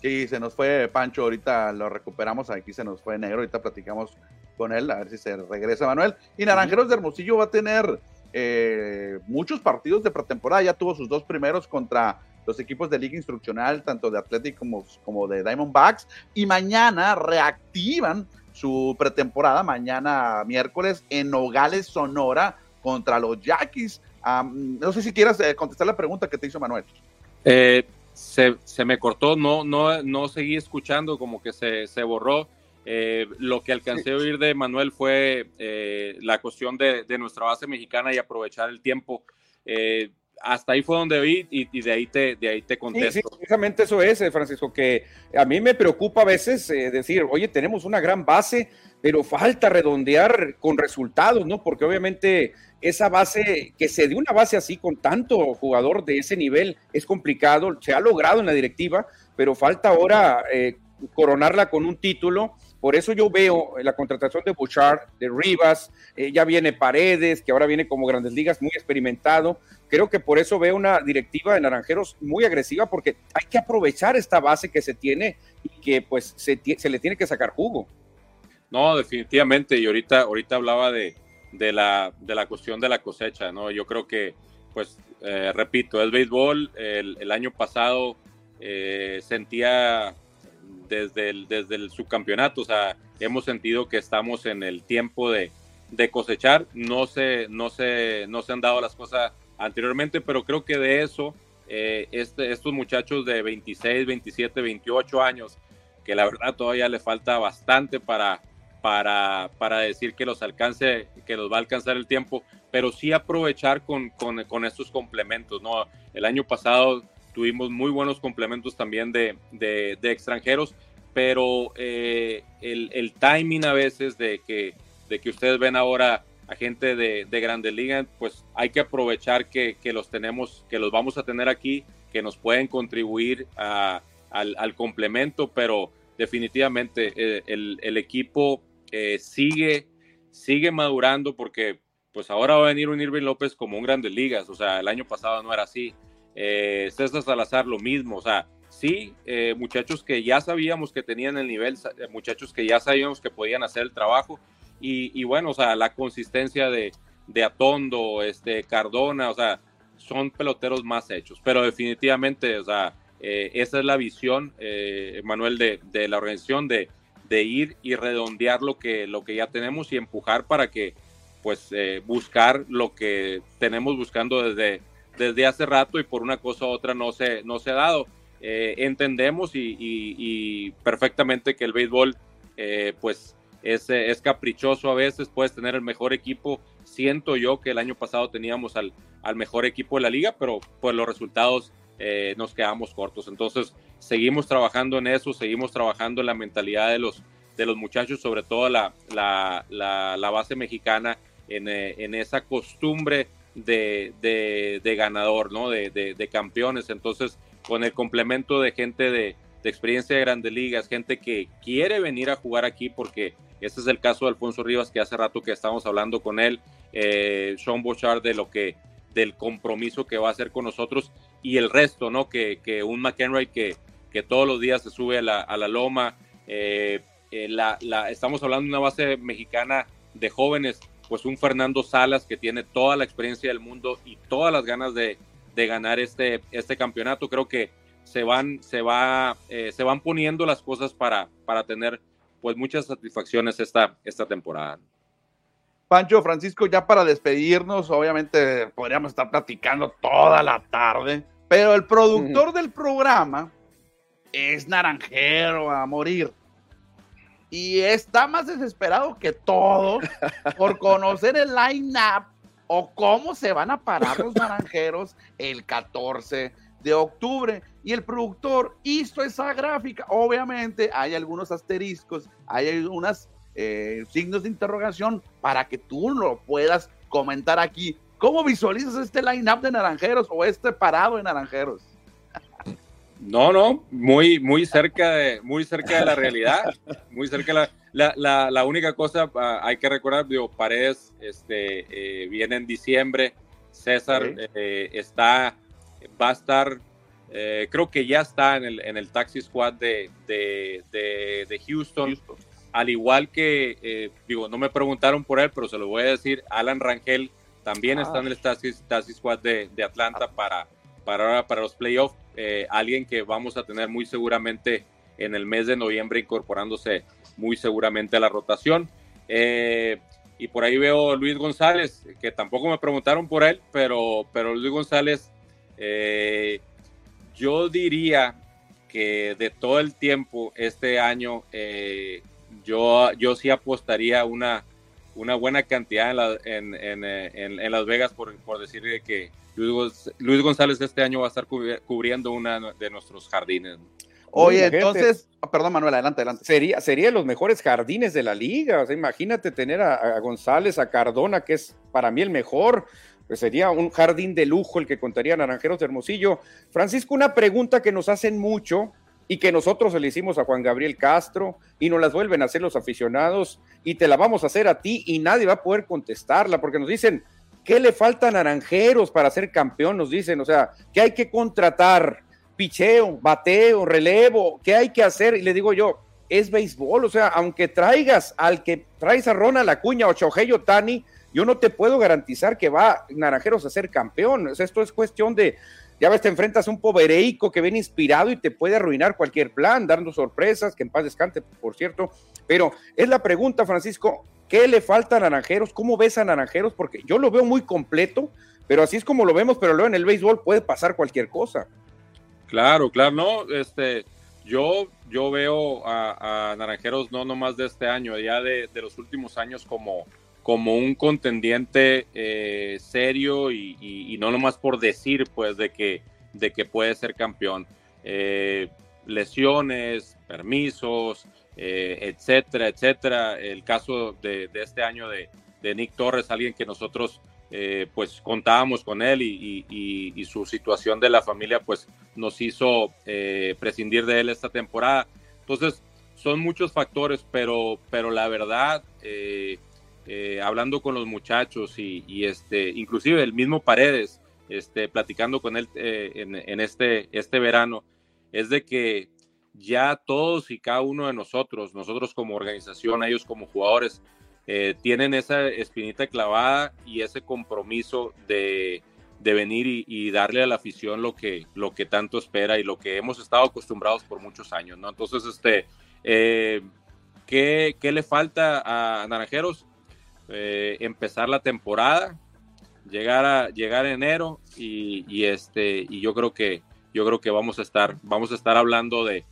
Sí, se nos fue Pancho, ahorita lo recuperamos, aquí se nos fue negro, ahorita platicamos con él, a ver si se regresa Manuel. Y Naranjeros de Hermosillo va a tener eh, muchos partidos de pretemporada, ya tuvo sus dos primeros contra los equipos de liga instruccional, tanto de Athletic como, como de Diamondbacks, y mañana reactivan su pretemporada, mañana miércoles en Nogales, Sonora, contra los Yaquis. no sé si quieras eh, contestar la pregunta que te hizo Manuel. Eh, se, se, me cortó, no, no, no seguí escuchando, como que se, se borró. Eh, lo que alcancé a oír de Manuel fue eh, la cuestión de, nuestra base mexicana y aprovechar el tiempo. Eh, hasta ahí fue donde vi y, de ahí te, de ahí te contesto. Sí, precisamente eso es, eh, Francisco, que a mí me preocupa a veces eh, decir, oye, tenemos una gran base, pero falta redondear con resultados, ¿no? Porque obviamente esa base, que se dé una base así con tanto jugador de ese nivel, es complicado, se ha logrado en la directiva, pero falta ahora eh, coronarla con un título por eso yo veo la contratación de Bouchard, de Rivas, eh, ya viene Paredes, que ahora viene como Grandes Ligas muy experimentado. Creo que por eso veo una directiva de Naranjeros muy agresiva porque hay que aprovechar esta base que se tiene y que pues se, le tiene que sacar jugo. No, definitivamente. Y ahorita, ahorita hablaba de, la, de la cuestión de la cosecha, ¿no? Yo creo que, pues, eh, repito, es béisbol. El, año pasado eh, sentía desde el, desde el subcampeonato, o sea, hemos sentido que estamos en el tiempo de, cosechar, no se, no, se, no se han dado las cosas anteriormente, pero creo que de eso, eh, este, estos muchachos de 26, 27, 28 años, que la verdad todavía le falta bastante para, para, para decir que los alcance, que los va a alcanzar el tiempo, pero sí aprovechar con, con estos complementos, ¿no? El año pasado tuvimos muy buenos complementos también de, de, extranjeros, pero eh, el, el, timing a veces de que, de que ustedes ven ahora a gente de, de Grandes Ligas, pues hay que aprovechar que, que, los tenemos, que los vamos a tener aquí, que nos pueden contribuir a, al, al, complemento, pero definitivamente eh, el, el, equipo eh, sigue, sigue madurando porque pues ahora va a venir un Irving López como un Grandes Ligas, o sea, el año pasado no era así. Eh, César Salazar lo mismo, o sea, sí, eh, muchachos que ya sabíamos que tenían el nivel, eh, muchachos que ya sabíamos que podían hacer el trabajo y, bueno, o sea, la consistencia de, de, Atondo, este, Cardona, o sea, son peloteros más hechos, pero definitivamente, o sea, eh, esa es la visión, Manuel, de, de, la organización, de, de, ir y redondear lo que, lo que ya tenemos y empujar para que, pues, buscar lo que tenemos buscando desde desde hace rato y por una cosa u otra no se, no se ha dado. Eh, entendemos y, perfectamente que el béisbol eh, pues es, es, caprichoso a veces, puedes tener el mejor equipo. Siento yo que el año pasado teníamos al, al mejor equipo de la liga, pero pues los resultados eh, nos quedamos cortos. Entonces seguimos trabajando en eso, seguimos trabajando en la mentalidad de los, de los muchachos, sobre todo la, la, la, base mexicana, en, en esa costumbre de, de, ganador, ¿no? De, de, campeones. Entonces, con el complemento de gente de, experiencia de grandes ligas, gente que quiere venir a jugar aquí, porque este es el caso de Alfonso Rivas, que hace rato que estábamos hablando con él, eh, Sean Bouchard, de lo que del compromiso que va a hacer con nosotros y el resto, ¿no? Que, que un McEnroy que, que todos los días se sube a la, a la loma. Eh, eh, la, la, estamos hablando de una base mexicana de jóvenes pues un Fernando Salas que tiene toda la experiencia del mundo y todas las ganas de, ganar este, este campeonato. Creo que se van, se va, eh, se van poniendo las cosas para, para tener pues muchas satisfacciones esta, esta temporada. Pancho, Francisco, ya para despedirnos, obviamente podríamos estar platicando toda la tarde, pero el productor del programa es naranjero a morir y está más desesperado que todos por *laughs* conocer el line-up o cómo se van a parar los naranjeros el 14 de octubre. Y el productor hizo esa gráfica. Obviamente hay algunos asteriscos, hay algunos eh, signos de interrogación para que tú lo puedas comentar aquí. ¿Cómo visualizas este line-up de naranjeros o este parado de naranjeros? No, no, muy, muy cerca de, muy cerca de la realidad, muy cerca de la, la, la, única cosa, ah, hay que recordar, digo, Paredes este, eh, viene en diciembre, César eh, está, va a estar, eh, creo que ya está en el, en el taxi squad de, de, de, Houston, al igual que, digo, no me preguntaron por él, pero se lo voy a decir, Alan Rangel también está en el taxi, taxi squad de, Atlanta para, para, para los playoffs eh, alguien que vamos a tener muy seguramente en el mes de noviembre incorporándose muy seguramente a la rotación. Eh, y por ahí veo Luis González, que tampoco me preguntaron por él, pero, pero Luis González, eh, yo diría que de todo el tiempo este año, yo, yo sí apostaría una, una buena cantidad en Las Vegas por, por decir que, Luis, González este año va a estar cubriendo una de nuestros jardines. Oye, entonces, ah, perdón Manuel, adelante, adelante. Sería, sería los mejores jardines de la liga. O sea, imagínate tener a, González, a Cardona, que es para mí el mejor. Pues sería un jardín de lujo el que contaría Naranjeros de Hermosillo. Francisco, una pregunta que nos hacen mucho y que nosotros le hicimos a Juan Gabriel Castro y nos las vuelven a hacer los aficionados y te la vamos a hacer a ti y nadie va a poder contestarla porque nos dicen, ¿qué le falta a Naranjeros para ser campeón? Nos dicen, o sea, ¿qué hay que contratar? Picheo, bateo, relevo, ¿qué hay que hacer? Y le digo yo, es béisbol, o sea, aunque traigas al que traes a Ronald Acuña o Shohei Tani, yo no te puedo garantizar que va Naranjeros a ser campeón. esto es cuestión de, ya ves, te enfrentas a un povereico que viene inspirado y te puede arruinar cualquier plan, dando sorpresas, que en paz descante, por cierto. Pero es la pregunta, Francisco, ¿qué le falta a Naranjeros? ¿Cómo ves a Naranjeros? Porque yo lo veo muy completo, pero así es como lo vemos, pero luego en el béisbol puede pasar cualquier cosa. Claro, claro, no, este, yo, yo veo a, Naranjeros no nomás de este año, ya de, de los últimos años como como un contendiente eh, serio y, no nomás por decir pues de que, de que puede ser campeón. Eh, lesiones, permisos, eh, etcétera, etcétera. El caso de, este año de, Nick Torres, alguien que nosotros pues contábamos con él y, y, su situación de la familia pues nos hizo prescindir de él esta temporada. Entonces son muchos factores, pero, pero la verdad eh, hablando con los muchachos y, este, inclusive el mismo Paredes, este, platicando con él eh, en, este, este verano, es de que ya todos y cada uno de nosotros, nosotros como organización, ellos como jugadores, eh, tienen esa espinita clavada y ese compromiso de, venir y, darle a la afición lo que, lo que tanto espera y lo que hemos estado acostumbrados por muchos años, ¿no? Entonces, este, ¿qué, ¿qué, le falta a Naranjeros? Eh, empezar la temporada, llegar a llegar enero y, este y yo creo que yo creo que vamos a estar vamos a estar hablando de,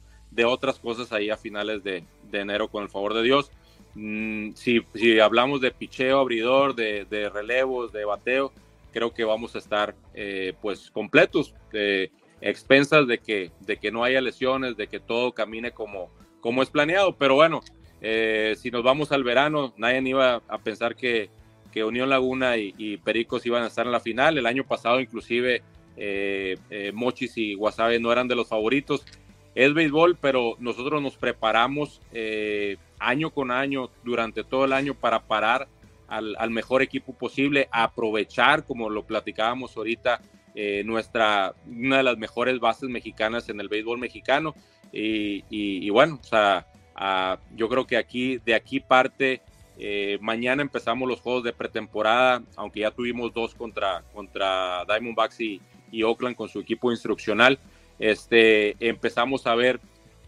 otras cosas ahí a finales de, enero con el favor de Dios. Mm, si, hablamos de picheo, abridor, de, relevos, de bateo, creo que vamos a estar eh, pues completos, de expensas de que, de que no haya lesiones, de que todo camine como, como es planeado. Pero bueno, eh, si nos vamos al verano, nadie iba a pensar que, Unión Laguna y, Pericos iban a estar en la final. El año pasado, inclusive, eh, eh, Mochis y Guasave no eran de los favoritos. Es béisbol, pero nosotros nos preparamos año con año, durante todo el año, para parar al, mejor equipo posible, aprovechar, como lo platicábamos ahorita, nuestra, una de las mejores bases mexicanas en el béisbol mexicano. Y bueno, o sea, Yo creo que aquí, de aquí parte, eh, mañana empezamos los juegos de pretemporada, aunque ya tuvimos dos contra, contra Diamondbacks y, Oakland con su equipo instruccional. Este, empezamos a ver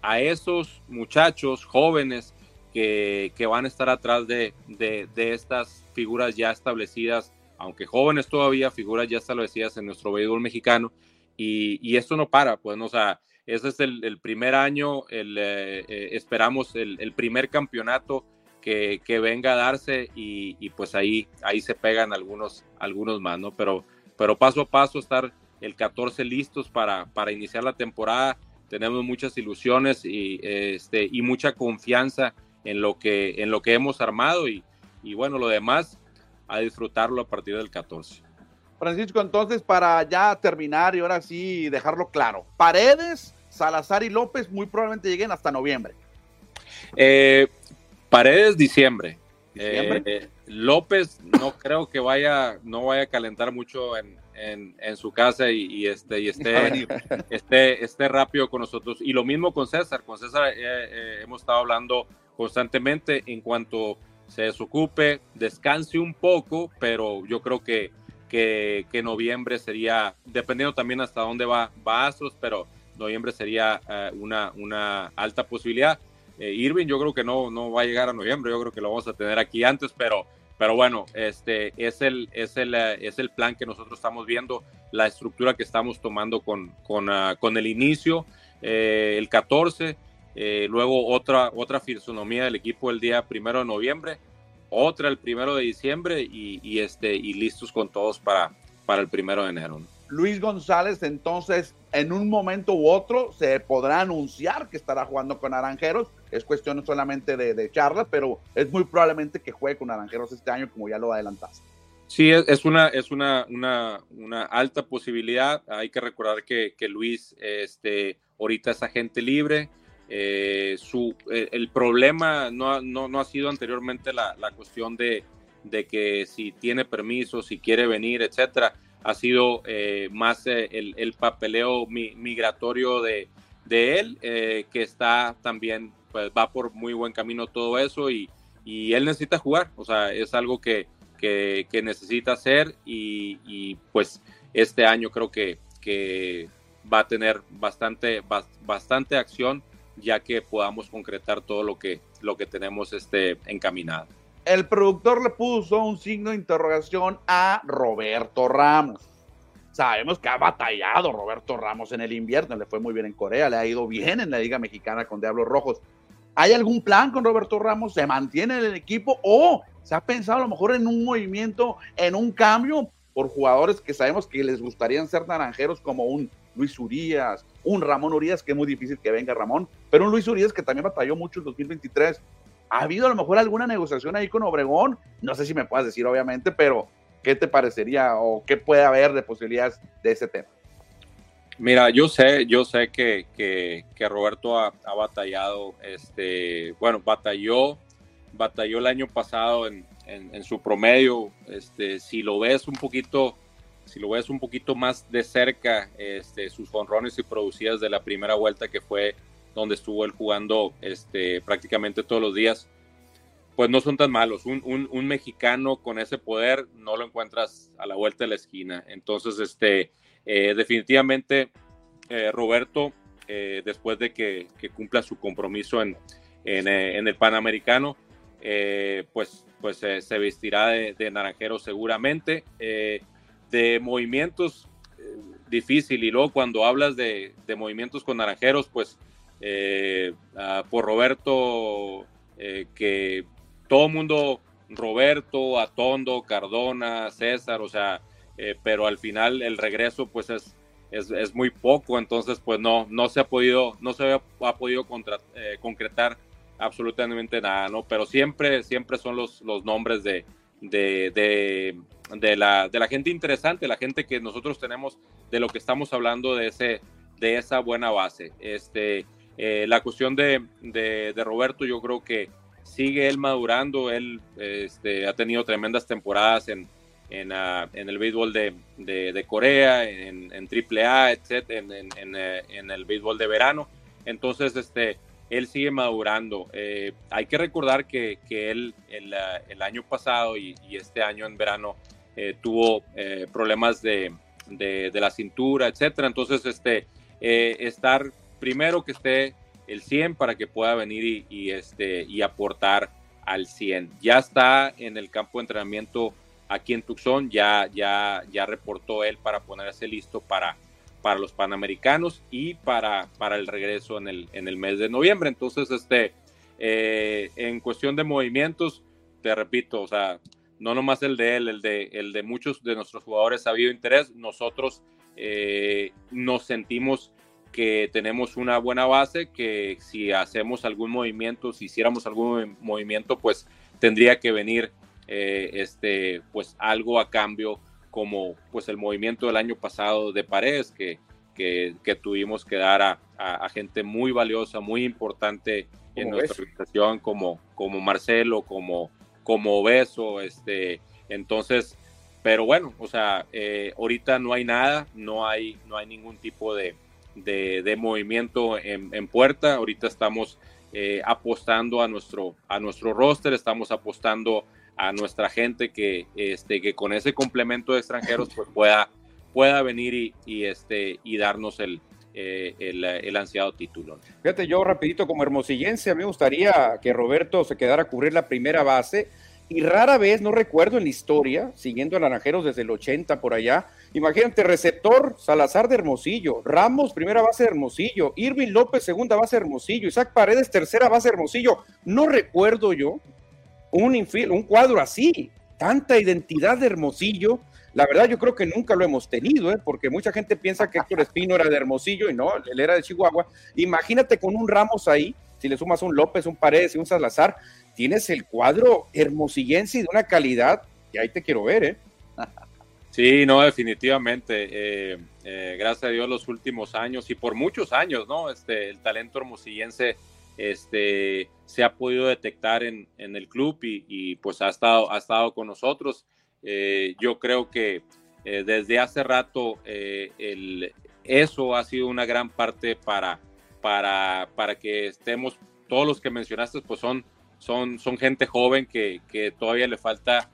a esos muchachos jóvenes que, que van a estar atrás de, de, estas figuras ya establecidas, aunque jóvenes todavía, figuras ya establecidas en nuestro béisbol mexicano. Y, y esto no para, pues, o sea, ese es el, primer año, el, eh, eh, esperamos el, primer campeonato que, venga a darse y, pues ahí, ahí se pegan algunos, algunos más, ¿no? Pero, pero paso a paso estar el 14 listos para, para iniciar la temporada. Tenemos muchas ilusiones y, este, y mucha confianza en lo que, en lo que hemos armado y, y bueno, lo demás a disfrutarlo a partir del 14. Francisco, entonces para ya terminar y ahora sí dejarlo claro, Paredes, Salazar y López muy probablemente lleguen hasta noviembre. Eh, Paredes, diciembre. Eh, López no creo que vaya, no vaya a calentar mucho en, su casa y, este, y esté, *laughs* esté, esté, rápido con nosotros. Y lo mismo con César. Con César eh, hemos estado hablando constantemente en cuanto se desocupe, descanse un poco, pero yo creo que que, noviembre sería, dependiendo también hasta dónde va, va Astros, pero noviembre sería eh, una, una alta posibilidad. Eh, Irving yo creo que no, no va a llegar a noviembre, yo creo que lo vamos a tener aquí antes, pero, pero bueno, este es el, es, el, eh, es el plan que nosotros estamos viendo, la estructura que estamos tomando con, con, ah, con el inicio, el 14, luego otra, otra fisonomía del equipo el día primero de noviembre, otra el primero de diciembre y, este, y listos con todos para, para el primero de enero. Luis González, entonces, en un momento u otro se podrá anunciar que estará jugando con Naranjeros. Es cuestión solamente de, de charlas, pero es muy probablemente que juegue con Naranjeros este año, como ya lo adelantaste. Sí, es una, es una, una, una alta posibilidad. Hay que recordar que, que Luis este, ahorita es agente libre. Eh, su, eh, el problema no, no, no, ha sido anteriormente la, la cuestión de, de, que si tiene permiso, si quiere venir, etcétera. Ha sido eh, más eh, el, el, papeleo mi, migratorio de, de él, eh, que está también, pues va por muy buen camino todo eso y, y él necesita jugar. O sea, es algo que, que, que necesita hacer y, y, pues este año creo que, que va a tener bastante, bastante acción ya que podamos concretar todo lo que, lo que tenemos este, encaminado. El productor le puso un signo de interrogación a Roberto Ramos. Sabemos que ha batallado Roberto Ramos en el invierno, le fue muy bien en Corea, le ha ido bien en la Liga Mexicana con Diablos Rojos. ¿Hay algún plan con Roberto Ramos? ¿Se mantiene en el equipo o se ha pensado a lo mejor en un movimiento, en un cambio por jugadores que sabemos que les gustarían ser naranjeros como un Luis Urias, un Ramón Urias, que es muy difícil que venga Ramón, pero un Luis Urias que también batalló mucho en 2023. ¿Ha habido a lo mejor alguna negociación ahí con Obregón? No sé si me puedas decir, obviamente, pero ¿qué te parecería o qué puede haber de posibilidades de ese tema? Mira, yo sé, yo sé que, que, Roberto ha, ha, batallado, este, bueno, batalló, batalló el año pasado en, en, en su promedio. Este, si lo ves un poquito, si lo ves un poquito más de cerca, este, sus honrones y producidas de la primera vuelta que fue donde estuvo él jugando este, prácticamente todos los días, pues no son tan malos. Un, un, mexicano con ese poder no lo encuentras a la vuelta de la esquina. Entonces, este, eh, definitivamente, eh, Roberto, eh, después de que, cumpla su compromiso en, en, el Panamericano, pues, pues se vestirá de, naranjero seguramente. De movimientos difícil y luego cuando hablas de, de movimientos con naranjeros, pues uh, por Roberto, que todo mundo, Roberto, Atondo, Cardona, César, o sea, eh, pero al final el regreso pues es, es, es, muy poco, entonces pues no, no se ha podido, no se ha, podido contra, eh, concretar absolutamente nada, ¿no? Pero siempre, siempre son los, los nombres de, de, de, la, de la gente interesante, la gente que nosotros tenemos, de lo que estamos hablando, de, ese, de esa buena base. Este, eh, la cuestión de, de, Roberto, yo creo que sigue él madurando, él este, ha tenido tremendas temporadas en, en, uh, en el béisbol de, de, Corea, en, en AAA, etc., en, en, en, el béisbol de verano. Entonces, este, él sigue madurando. Eh, hay que recordar que, que él el, el, año pasado y, este año en verano eh, tuvo eh, problemas de, de, la cintura, etcétera. Entonces, este, eh, estar primero que esté el 100 para que pueda venir y, y, este, y aportar al 100. Ya está en el campo de entrenamiento aquí en Tucson, ya, ya, ya reportó él para ponerse listo para, para los Panamericanos y para, para el regreso en el, en el mes de noviembre. Entonces, este, eh, en cuestión de movimientos, te repito, o sea, no nomás el de él, el de, el de muchos de nuestros jugadores ha habido interés. Nosotros eh, nos sentimos que tenemos una buena base, que si hacemos algún movimiento, si hiciéramos algún movimiento, pues tendría que venir eh, este, pues algo a cambio como pues el movimiento del año pasado de Paredes, que, que, que tuvimos que dar a, a, a, gente muy valiosa, muy importante en nuestra organización, como, como Marcelo, como, como Beso, este, entonces, pero bueno, o sea, eh, ahorita no hay nada, no hay, no hay ningún tipo de, de, de movimiento en, en, puerta. Ahorita estamos eh, apostando a nuestro, a nuestro roster, estamos apostando a nuestra gente que, este, que con ese complemento de extranjeros pues pueda, pueda venir y, y este, y darnos el, eh, el, el, ansiado título. Fíjate, yo rapidito como hermosillense, a mí me gustaría que Roberto se quedara a cubrir la primera base y rara vez, no recuerdo en la historia, siguiendo a Naranjeros desde el 80 por allá, imagínate, receptor Salazar de Hermosillo, Ramos, primera base de Hermosillo, Irving López, segunda base de Hermosillo, Isaac Paredes, tercera base de Hermosillo. No recuerdo yo un, un cuadro así, tanta identidad de Hermosillo, La verdad, yo creo que nunca lo hemos tenido, ¿eh? porque mucha gente piensa que Héctor Espino era de Hermosillo y no, él era de Chihuahua. Imagínate con un Ramos ahí, si le sumas un López, un Paredes y un Salazar, tienes el cuadro hermosillense de una calidad y ahí te quiero ver, ¿eh? *laughs* Sí, no, definitivamente. Eh, eh, gracias a Dios los últimos años y por muchos años, ¿no? Este, el talento hermosillense este, se ha podido detectar en, en el club y, y, pues ha estado, ha estado con nosotros. Eh, yo creo que eh, desde hace rato eh, el, eso ha sido una gran parte para, para, para que estemos, todos los que mencionaste, pues son, son, son gente joven que, que todavía le falta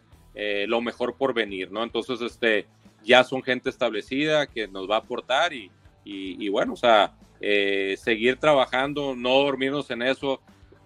lo mejor por venir, ¿no? Entonces, este, ya son gente establecida que nos va a aportar y, y, bueno, o sea, seguir trabajando, no dormirnos en eso.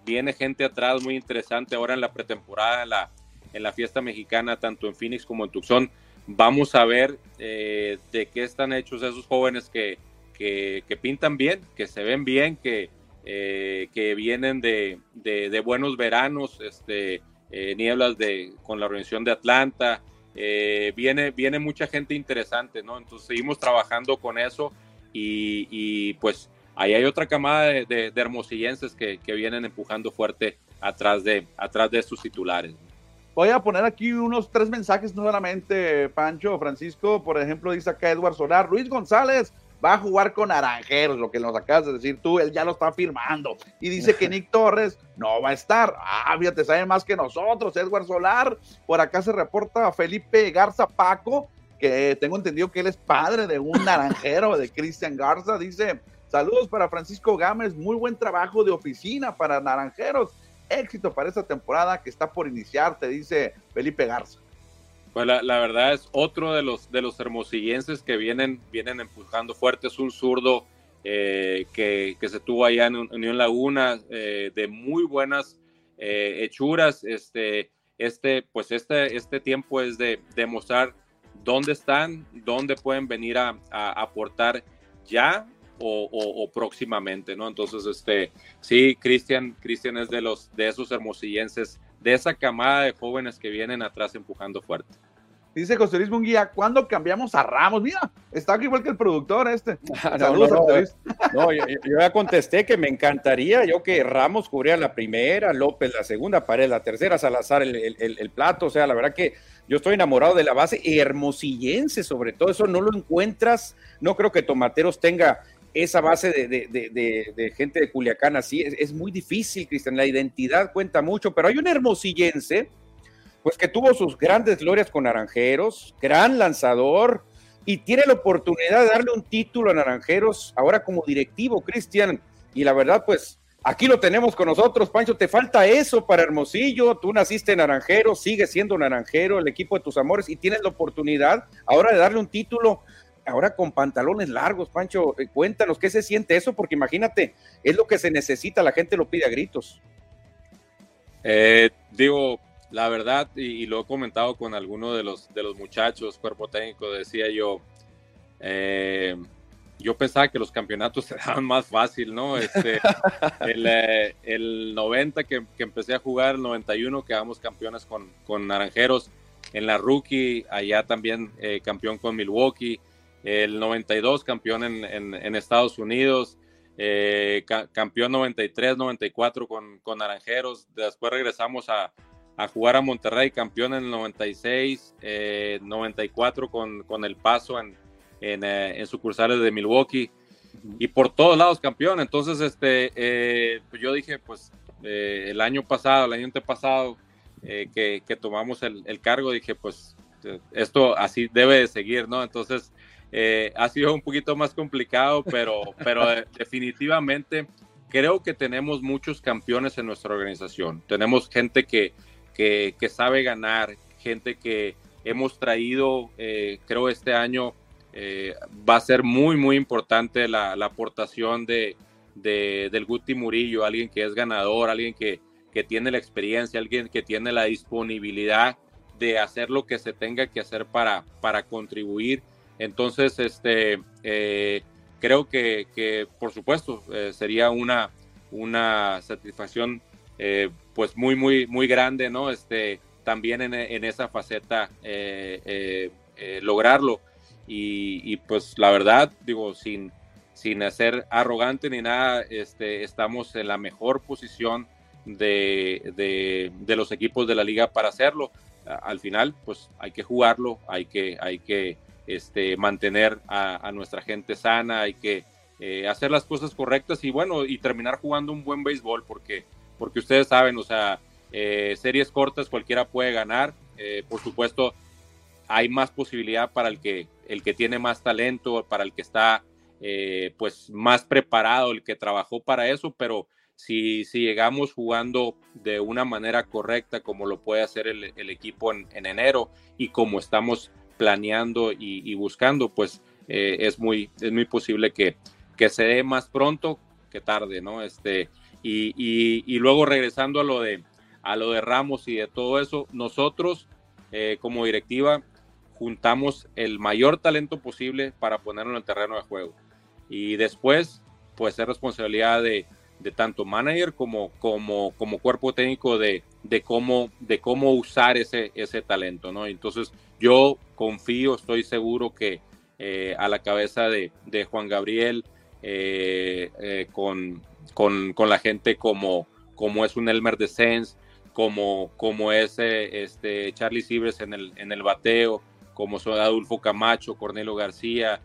Viene gente atrás muy interesante ahora en la pretemporada, la, en la fiesta mexicana, tanto en Phoenix como en Tucson. Vamos a ver eh, de qué están hechos esos jóvenes que, que, pintan bien, que se ven bien, que, eh, que vienen de, de, buenos veranos, este, eh, nieblas de, con la organización de Atlanta. Viene, viene mucha gente interesante, ¿no? Entonces seguimos trabajando con eso y, y pues ahí hay otra camada de, de, de hermosillenses que, que, vienen empujando fuerte atrás de, atrás de sus titulares. Voy a poner aquí unos tres mensajes nuevamente, Pancho, Francisco. Por ejemplo, dice acá Eduardo Solar, Luis González va a jugar con Naranjeros, lo que nos acabas de decir tú, él ya lo está firmando. Y dice que *laughs* Nick Torres no va a estar. Ah, fíjate, sabe más que nosotros, Edward Solar. Por acá se reporta a Felipe Garza Paco, que tengo entendido que él es padre de un naranjero, de Cristian Garza. Dice, saludos para Francisco Gámez, muy buen trabajo de oficina para Naranjeros. Éxito para esta temporada que está por iniciar, te dice Felipe Garza. Pues la, la, verdad es otro de los, de los hermosillenses que vienen, vienen empujando fuerte. Es un zurdo eh, que, que, se tuvo allá en Unión Laguna, eh, de muy buenas eh, hechuras. Este, este, pues este, este tiempo es de demostrar dónde están, dónde pueden venir a, aportar ya o, o, o, próximamente, ¿no? Entonces, este, sí, Cristian, Cristian es de los, de esos hermosillenses de esa camada de jóvenes que vienen atrás empujando fuerte. Dice José Luis Munguía, ¿cuándo cambiamos a Ramos? Mira, está igual que el productor este. *laughs* no, Saludos, no, no, no yo, yo, ya contesté que me encantaría yo que Ramos cubriera la primera, López la segunda, Pared la tercera, Salazar el, el, el, plato. O sea, la verdad que yo estoy enamorado de la base hermosillense, sobre todo eso no lo encuentras. No creo que Tomateros tenga esa base de, gente de Culiacán así. Es, es, muy difícil, Cristian. La identidad cuenta mucho, pero hay un hermosillense, pues que tuvo sus grandes glorias con Naranjeros, gran lanzador, y tiene la oportunidad de darle un título a Naranjeros ahora como directivo, Cristian. Y la verdad, pues aquí lo tenemos con nosotros, Pancho. Te falta eso para Hermosillo. Tú naciste en Naranjero, sigues siendo Naranjero, el equipo de tus amores, y tienes la oportunidad ahora de darle un título ahora con pantalones largos, Pancho, eh, cuéntanos qué se siente eso, porque imagínate, es lo que se necesita, la gente lo pide a gritos. Eh, digo, la verdad, y, y, lo he comentado con alguno de los, de los muchachos, cuerpo técnico, decía yo, eh, yo pensaba que los campeonatos *laughs* se daban más fácil, ¿no? Este, *laughs* el, eh, el, 90 que, que, empecé a jugar, el 91 quedamos campeones con, con Naranjeros, en la rookie, allá también eh, campeón con Milwaukee, el 92 campeón en, en, Estados Unidos, eh, ca campeón 93, 94 con, con, Naranjeros, después regresamos a, a, jugar a Monterrey, campeón en el 96, eh, 94 con, con, El Paso en, en, eh, en, sucursales de Milwaukee. Y por todos lados campeón, entonces este, eh, pues yo dije pues eh, el año pasado, el año antepasado que, que, tomamos el, el cargo, dije pues esto así debe de seguir, ¿no? Entonces eh, ha sido un poquito más complicado, pero, pero definitivamente creo que tenemos muchos campeones en nuestra organización. Tenemos gente que, que, que sabe ganar, gente que hemos traído, eh, creo este año eh, va a ser muy, muy importante la, la aportación de, de, del Guti Murillo, alguien que es ganador, alguien que, que tiene la experiencia, alguien que tiene la disponibilidad de hacer lo que se tenga que hacer para, para contribuir entonces, este, eh, creo que, por supuesto, eh, sería una, una satisfacción eh, pues muy, muy, muy grande, ¿no? Este, también en, esa faceta lograrlo. Y, pues la verdad, digo, sin, sin ser arrogante ni nada, este, estamos en la mejor posición de, de, los equipos de la liga para hacerlo. Al final, pues hay que jugarlo, hay que, hay que este, mantener a, nuestra gente sana, hay que eh, hacer las cosas correctas y bueno, y terminar jugando un buen béisbol, porque, porque ustedes saben, o sea, eh, series cortas cualquiera puede ganar, eh, por supuesto, hay más posibilidad para el que, el que tiene más talento, para el que está pues más preparado, el que trabajó para eso, pero si, si llegamos jugando de una manera correcta, como lo puede hacer el, equipo en, enero y como estamos planeando y, buscando, pues eh, es, muy, es muy posible que, que se dé más pronto que tarde, ¿no? Este, y, y, luego regresando a lo, de, a lo de Ramos y de todo eso, nosotros eh, como directiva juntamos el mayor talento posible para ponerlo en el terreno de juego. Y después, pues es responsabilidad de, de tanto manager como, como, como cuerpo técnico de, de, cómo, de cómo usar ese, ese talento, ¿no? Entonces yo confío, estoy seguro que eh, a la cabeza de, de Juan Gabriel, eh, eh, con, con, con, la gente como, como es un Elmer de Sens, como, como es este Charlie Sivers en el, en el bateo, como son Adolfo Camacho, Cornelio García,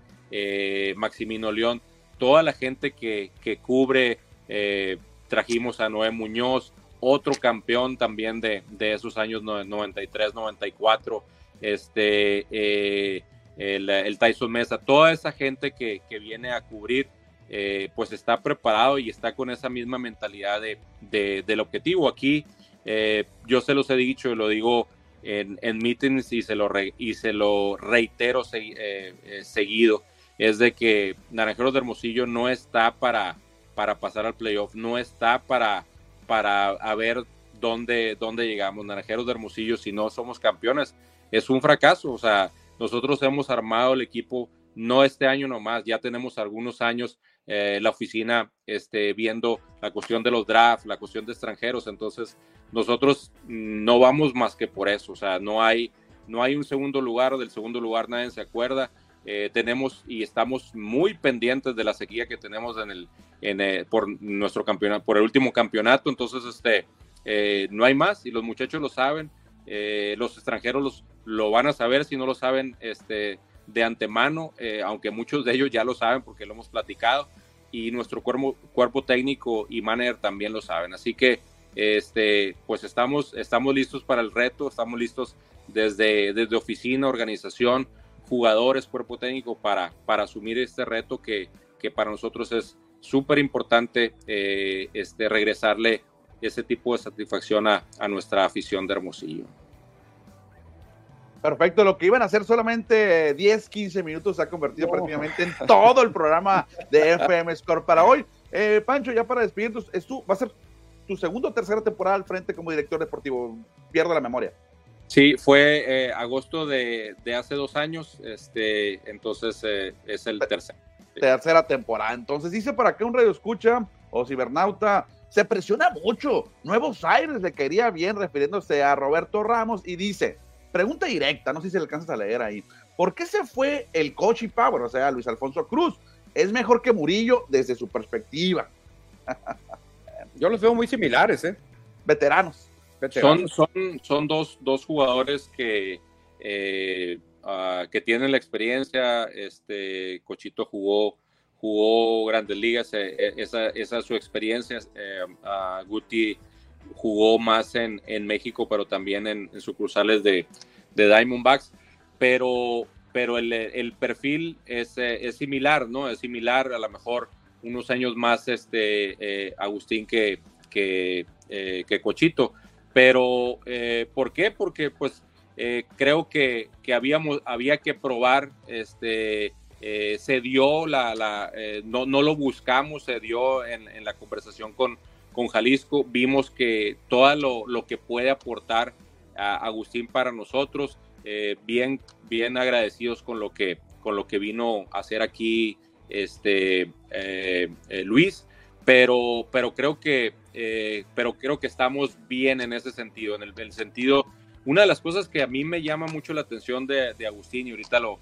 Maximino León, toda la gente que, que cubre trajimos a Noé Muñoz, otro campeón también de, de esos años 93, 94, este, eh, el, Tyson Mesa, toda esa gente que, que viene a cubrir, eh, pues está preparado y está con esa misma mentalidad de, del objetivo. Aquí yo se los he dicho y lo digo en, en meetings y se lo, y se lo reitero seguido, es de que Naranjeros de Hermosillo no está para para pasar al playoff, no está para, para ver dónde, dónde llegamos. Naranjeros de Hermosillo, si no somos campeones, es un fracaso. O sea, nosotros hemos armado el equipo no este año nomás, ya tenemos algunos años eh, la oficina este, viendo la cuestión de los drafts, la cuestión de extranjeros, entonces nosotros no vamos más que por eso, o sea, no hay, no hay un segundo lugar, del segundo lugar nadie se acuerda, eh, tenemos y estamos muy pendientes de la sequía que tenemos en el, en, eh, por nuestro campeonato, por el último campeonato. Entonces, este, eh, no hay más y los muchachos lo saben. los extranjeros los, lo van a saber si no lo saben este, de antemano, aunque muchos de ellos ya lo saben porque lo hemos platicado y nuestro cuerpo, cuerpo técnico y manager también lo saben. Así que, este, pues estamos, estamos listos para el reto, estamos listos desde, desde oficina, organización, jugadores, cuerpo técnico para, para asumir este reto que, que para nosotros es súper importante eh, este, regresarle ese tipo de satisfacción a, a, nuestra afición de Hermosillo. Perfecto, lo que iban a hacer solamente 10, 15 minutos se ha convertido prácticamente en todo el programa de *laughs* FM Score para hoy. Eh, Pancho, ya para despedirnos, es tu, va a ser tu segunda o tercera temporada al frente como director deportivo, pierdo la memoria. Sí, fue eh, agosto de, hace dos años, este, entonces eh, es el tercer. Tercera temporada. Entonces dice para qué un radio escucha o cibernauta se presiona mucho. Nuevos Aires le quería bien refiriéndose a Roberto Ramos y dice, pregunta directa, no sé si le alcanzas a leer ahí. ¿Por qué se fue el coach y power, o sea, Luis Alfonso Cruz? Es mejor que Murillo desde su perspectiva. Yo los veo muy similares, ¿eh? Veteranos. Son, son, son dos, dos jugadores que, eh, ah, que tienen la experiencia. Este Cochito jugó, jugó grandes ligas, eh, eh, esa, esa es su experiencia. Guti jugó más en, en, México, pero también en, sucursales de, de, Diamondbacks. Pero, pero el, el perfil es, es, similar, ¿no? Es similar, a lo mejor unos años más este, Agustín que, que, que Cochito pero, eh, ¿por qué? Porque pues eh, creo que, que, habíamos, había que probar, este, eh, se dio, la, la no, no, lo buscamos, se dio en, en, la conversación con, con Jalisco, vimos que todo lo, lo que puede aportar a Agustín para nosotros, bien, bien agradecidos con lo que, con lo que vino a hacer aquí este, Luis, pero, pero creo que eh, pero creo que estamos bien en ese sentido, en el, sentido una de las cosas que a mí me llama mucho la atención de, Agustín, y ahorita lo,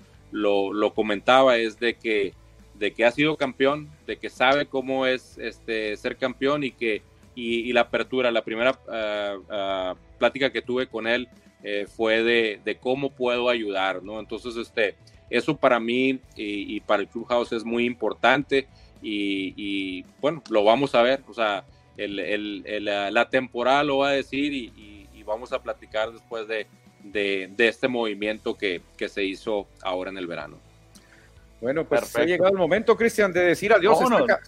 lo, comentaba, es de que, de que ha sido campeón, de que sabe cómo es este, ser campeón y que y, la apertura, la primera ah, ah, plática que tuve con él eh, fue de, cómo puedo ayudar, ¿no? Entonces, este, eso para mí y, para el Clubhouse es muy importante y, bueno, lo vamos a ver, o sea, el, el, la temporada lo va a decir y, vamos a platicar después de, de, este movimiento que, que se hizo ahora en el verano. Bueno, pues ha llegado el momento, Cristian, de decir adiós.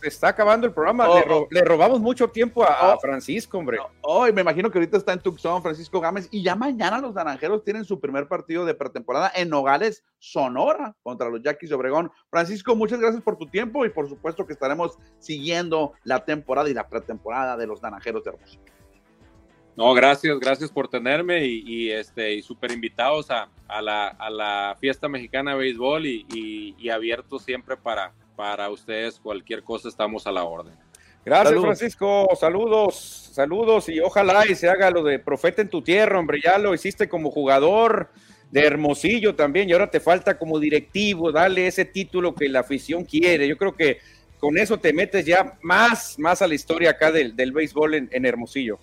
Se está, acabando el programa. Oh, le, robamos mucho tiempo a, oh. Francisco, hombre. Hoy me imagino que ahorita está en Tucson, Francisco Gámez, y ya mañana los naranjeros tienen su primer partido de pretemporada en Nogales, Sonora, contra los Yaquis de Obregón. Francisco, muchas gracias por tu tiempo y por supuesto que estaremos siguiendo la temporada y la pretemporada de los naranjeros de Hermosillo. No, gracias, gracias por tenerme y, este, y súper invitados a, a, la, a, la, fiesta mexicana de béisbol y, y, abiertos siempre para, para ustedes. Cualquier cosa estamos a la orden. Gracias, Francisco. Saludos, saludos y ojalá y se haga lo de profeta en tu tierra, hombre. Ya lo hiciste como jugador de Hermosillo también y ahora te falta como directivo. Dale ese título que la afición quiere. Yo creo que con eso te metes ya más, más a la historia acá del, del béisbol en, en Hermosillo.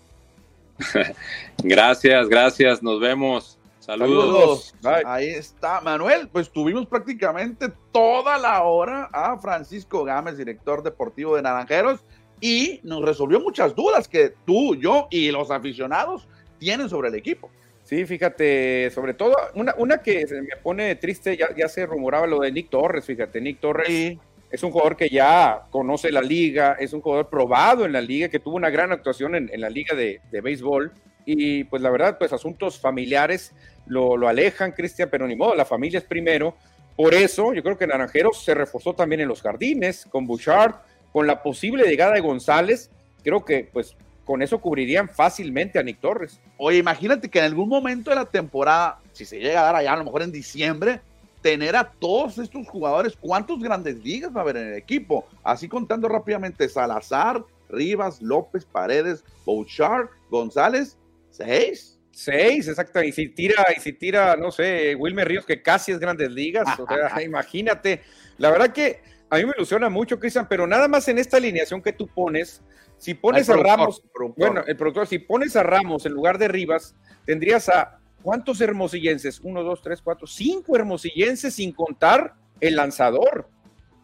*laughs* gracias, gracias, nos vemos. Saludos. Ahí está, Manuel. Pues tuvimos prácticamente toda la hora a Francisco Gámez, director deportivo de Naranjeros, y nos resolvió muchas dudas que tú, yo y los aficionados tienen sobre el equipo. Sí, fíjate, sobre todo, una, una que me pone triste, ya, ya se rumoraba lo de Nick Torres, fíjate, Nick Torres es un jugador que ya conoce la liga, es un jugador probado en la liga, que tuvo una gran actuación en, la liga de, béisbol. Y pues la verdad, pues asuntos familiares lo, lo alejan, Cristian, pero ni modo, la familia es primero. Por eso yo creo que Naranjeros se reforzó también en los jardines, con Bouchard, con la posible llegada de González. Creo que pues con eso cubrirían fácilmente a Nick Torres. Oye, imagínate que en algún momento de la temporada, si se llega a dar allá, a lo mejor en diciembre, tener a todos estos jugadores. ¿Cuántos grandes ligas va a haber en el equipo? Así contando rápidamente, Salazar, Rivas, López, Paredes, Bouchard, González, seis. Seis, exacto. Y si tira, y si tira, no sé, Wilmer Ríos, que casi es grandes ligas. o sea, *laughs* imagínate. La verdad que a mí me ilusiona mucho, Cristian, pero nada más en esta alineación que tú pones, si pones a Ramos, bueno, el productor, si pones a Ramos en lugar de Rivas, tendrías a ¿Cuántos hermosillenses? Uno, dos, tres, cuatro, cinco hermosillenses sin contar el lanzador.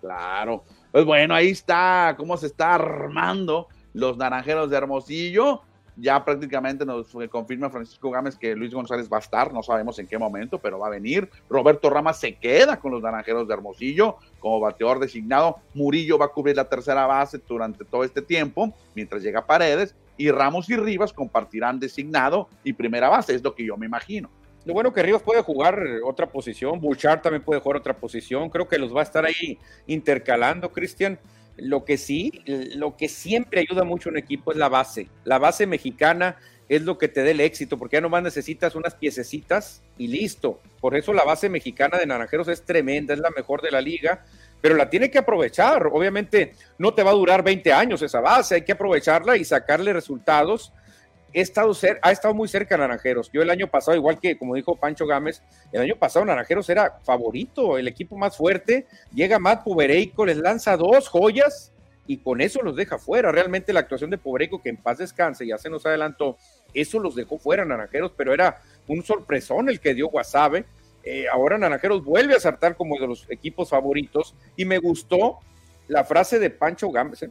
Claro. Pues bueno, ahí está cómo se está armando los naranjeros de Hermosillo. Ya prácticamente nos confirma Francisco Gámez que Luis González va a estar, no sabemos en qué momento, pero va a venir. Roberto Rama se queda con los naranjeros de Hermosillo como bateador designado. Murillo va a cubrir la tercera base durante todo este tiempo, mientras llega Paredes y Ramos y Rivas compartirán designado y primera base, es lo que yo me imagino. Lo bueno que Rivas puede jugar otra posición, Bouchard también puede jugar otra posición, creo que los va a estar ahí intercalando, Cristian. Lo que sí, lo que siempre ayuda mucho en un equipo es la base. La base mexicana es lo que te dé el éxito, porque ya nomás necesitas unas piececitas y listo. Por eso la base mexicana de Naranjeros es tremenda, es la mejor de la liga pero la tiene que aprovechar. Obviamente no te va a durar 20 años esa base, hay que aprovecharla y sacarle resultados. Ha estado muy cerca Naranjeros. Yo el año pasado, igual que como dijo Pancho Gámez, el año pasado Naranjeros era favorito, el equipo más fuerte. Llega Matt Pubereico, les lanza dos joyas y con eso los deja fuera. Realmente la actuación de Pubereico, que en paz descanse, ya se nos adelantó, eso los dejó fuera Naranjeros, pero era un sorpresón el que dio Guasave eh, ahora Naranjeros vuelve a saltar como de los equipos favoritos y me gustó la frase de Pancho Gámez.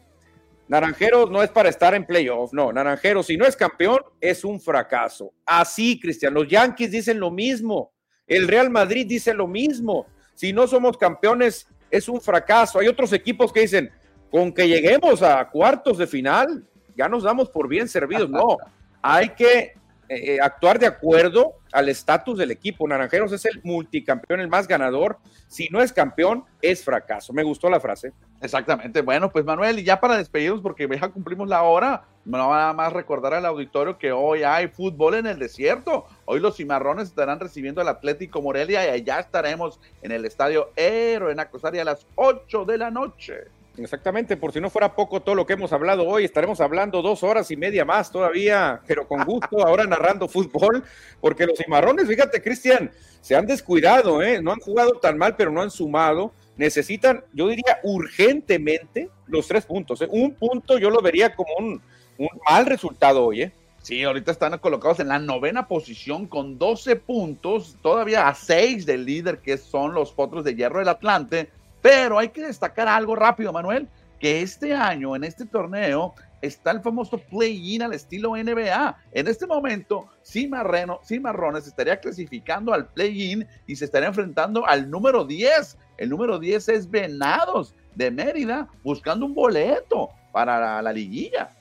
¿Eh? Naranjeros no es para estar en playoff, no, Naranjeros si no es campeón es un fracaso. Así, Cristian, los Yankees dicen lo mismo, el Real Madrid dice lo mismo, si no somos campeones es un fracaso. Hay otros equipos que dicen, con que lleguemos a cuartos de final, ya nos damos por bien servidos. No, *laughs* hay que eh, actuar de acuerdo al estatus del equipo. Naranjeros es el multicampeón, el más ganador. Si no es campeón, es fracaso. Me gustó la frase. Exactamente. Bueno, pues Manuel, y ya para despedirnos, porque ya cumplimos la hora, no nada más recordar al auditorio que hoy hay fútbol en el desierto. Hoy los cimarrones estarán recibiendo al Atlético Morelia y allá estaremos en el estadio Héroe en Acosaria a las 8 de la noche. Exactamente, por si no fuera poco todo lo que hemos hablado hoy, estaremos hablando dos horas y media más todavía, pero con gusto, ahora narrando fútbol, porque los cimarrones, fíjate, Cristian, se han descuidado, ¿eh? no han jugado tan mal, pero no han sumado. Necesitan, yo diría, urgentemente los tres puntos. ¿eh? Un punto yo lo vería como un, un mal resultado hoy. ¿eh? Sí, ahorita están colocados en la novena posición con 12 puntos, todavía a 6 del líder que son los Potros de Hierro del Atlante. Pero hay que destacar algo rápido, Manuel, que este año en este torneo está el famoso play-in al estilo NBA. En este momento, Cimarrones estaría clasificando al play-in y se estaría enfrentando al número 10. El número 10 es Venados de Mérida buscando un boleto para la liguilla.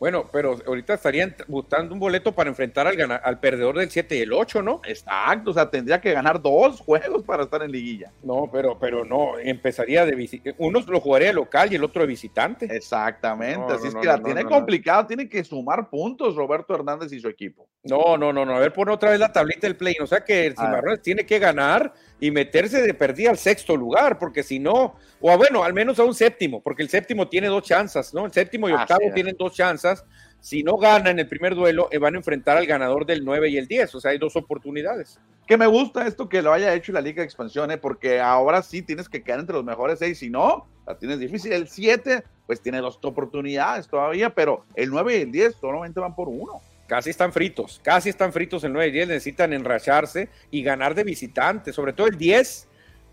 Bueno, pero ahorita estarían buscando un boleto para enfrentar al, al perdedor del 7 y el 8, ¿no? Exacto, o sea, tendría que ganar dos juegos para estar en liguilla. No, pero, pero no, empezaría de visitante. Uno lo jugaría de local y el otro de visitante. Exactamente, así es que la tiene complicado, tiene que sumar puntos Roberto Hernández y su equipo. No, no, no, no, a ver, pon otra vez la tablita del play, o sea que el Cimarrones tiene que ganar y meterse de perdida al sexto lugar, porque si no, o a, bueno, al menos a un séptimo, porque el séptimo tiene dos chances, ¿no? El séptimo y octavo tienen dos chances. Si no ganan el primer duelo, eh, van a enfrentar al ganador del 9 y el 10, o sea, hay dos oportunidades. Que me gusta esto que lo haya hecho la Liga de Expansión, ¿eh? porque ahora sí tienes que quedar entre los mejores seis, si no, la tienes difícil. El 7, pues tiene dos oportunidades todavía, pero el 9 y el 10 solamente van por uno. Casi están fritos, casi están fritos el 9 y 10, necesitan enracharse y ganar de visitante, sobre todo el 10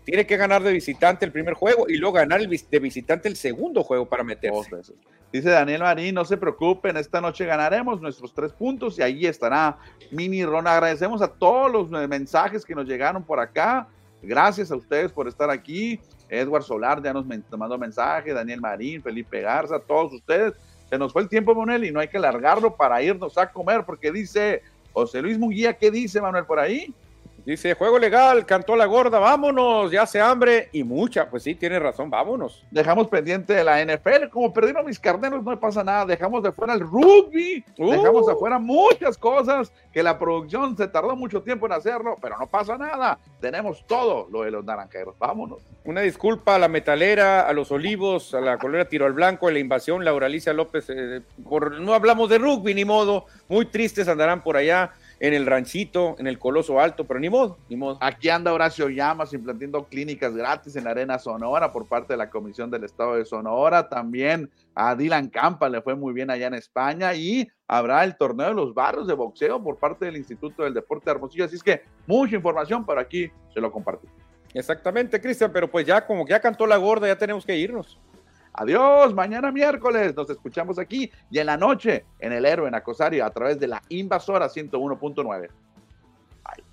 tiene que ganar de visitante el primer juego y luego ganar de visitante el segundo juego para meterse. Dice Daniel Marín, no se preocupen, esta noche ganaremos nuestros tres puntos y ahí estará Mini Ron. Agradecemos a todos los mensajes que nos llegaron por acá. Gracias a ustedes por estar aquí. Edward Solar ya nos mandó mensaje, Daniel Marín, Felipe Garza, todos ustedes. Se nos fue el tiempo, Manuel, y no hay que alargarlo para irnos a comer, porque dice José Luis Munguía, ¿qué dice Manuel por ahí? Dice, juego legal, cantó la gorda, vámonos, ya hace hambre y mucha. Pues sí, tiene razón, vámonos. Dejamos pendiente de la NFL, como perdieron mis carneros, no pasa nada. Dejamos de fuera el rugby, dejamos de uh. fuera muchas cosas que la producción se tardó mucho tiempo en hacerlo, pero no pasa nada. Tenemos todo lo de los naranjeros, vámonos. Una disculpa a la metalera, a los olivos, a la colera tiro al blanco, a la invasión, Laura Alicia López. Eh, por, no hablamos de rugby, ni modo. Muy tristes andarán por allá en el ranchito, en el Coloso Alto, pero ni modo, ni modo. Aquí anda Horacio Llamas implantando clínicas gratis en la Arena Sonora por parte de la Comisión del Estado de Sonora. También a Dylan Campa le fue muy bien allá en España y habrá el torneo de los barrios de boxeo por parte del Instituto del Deporte de Hermosillo. Así es que mucha información, pero aquí se lo compartí. Exactamente, Cristian, pero pues ya como que ya cantó la gorda, ya tenemos que irnos. Adiós, mañana miércoles nos escuchamos aquí y en la noche en El Héroe en Acosario a través de la Invasora 101.9. Bye.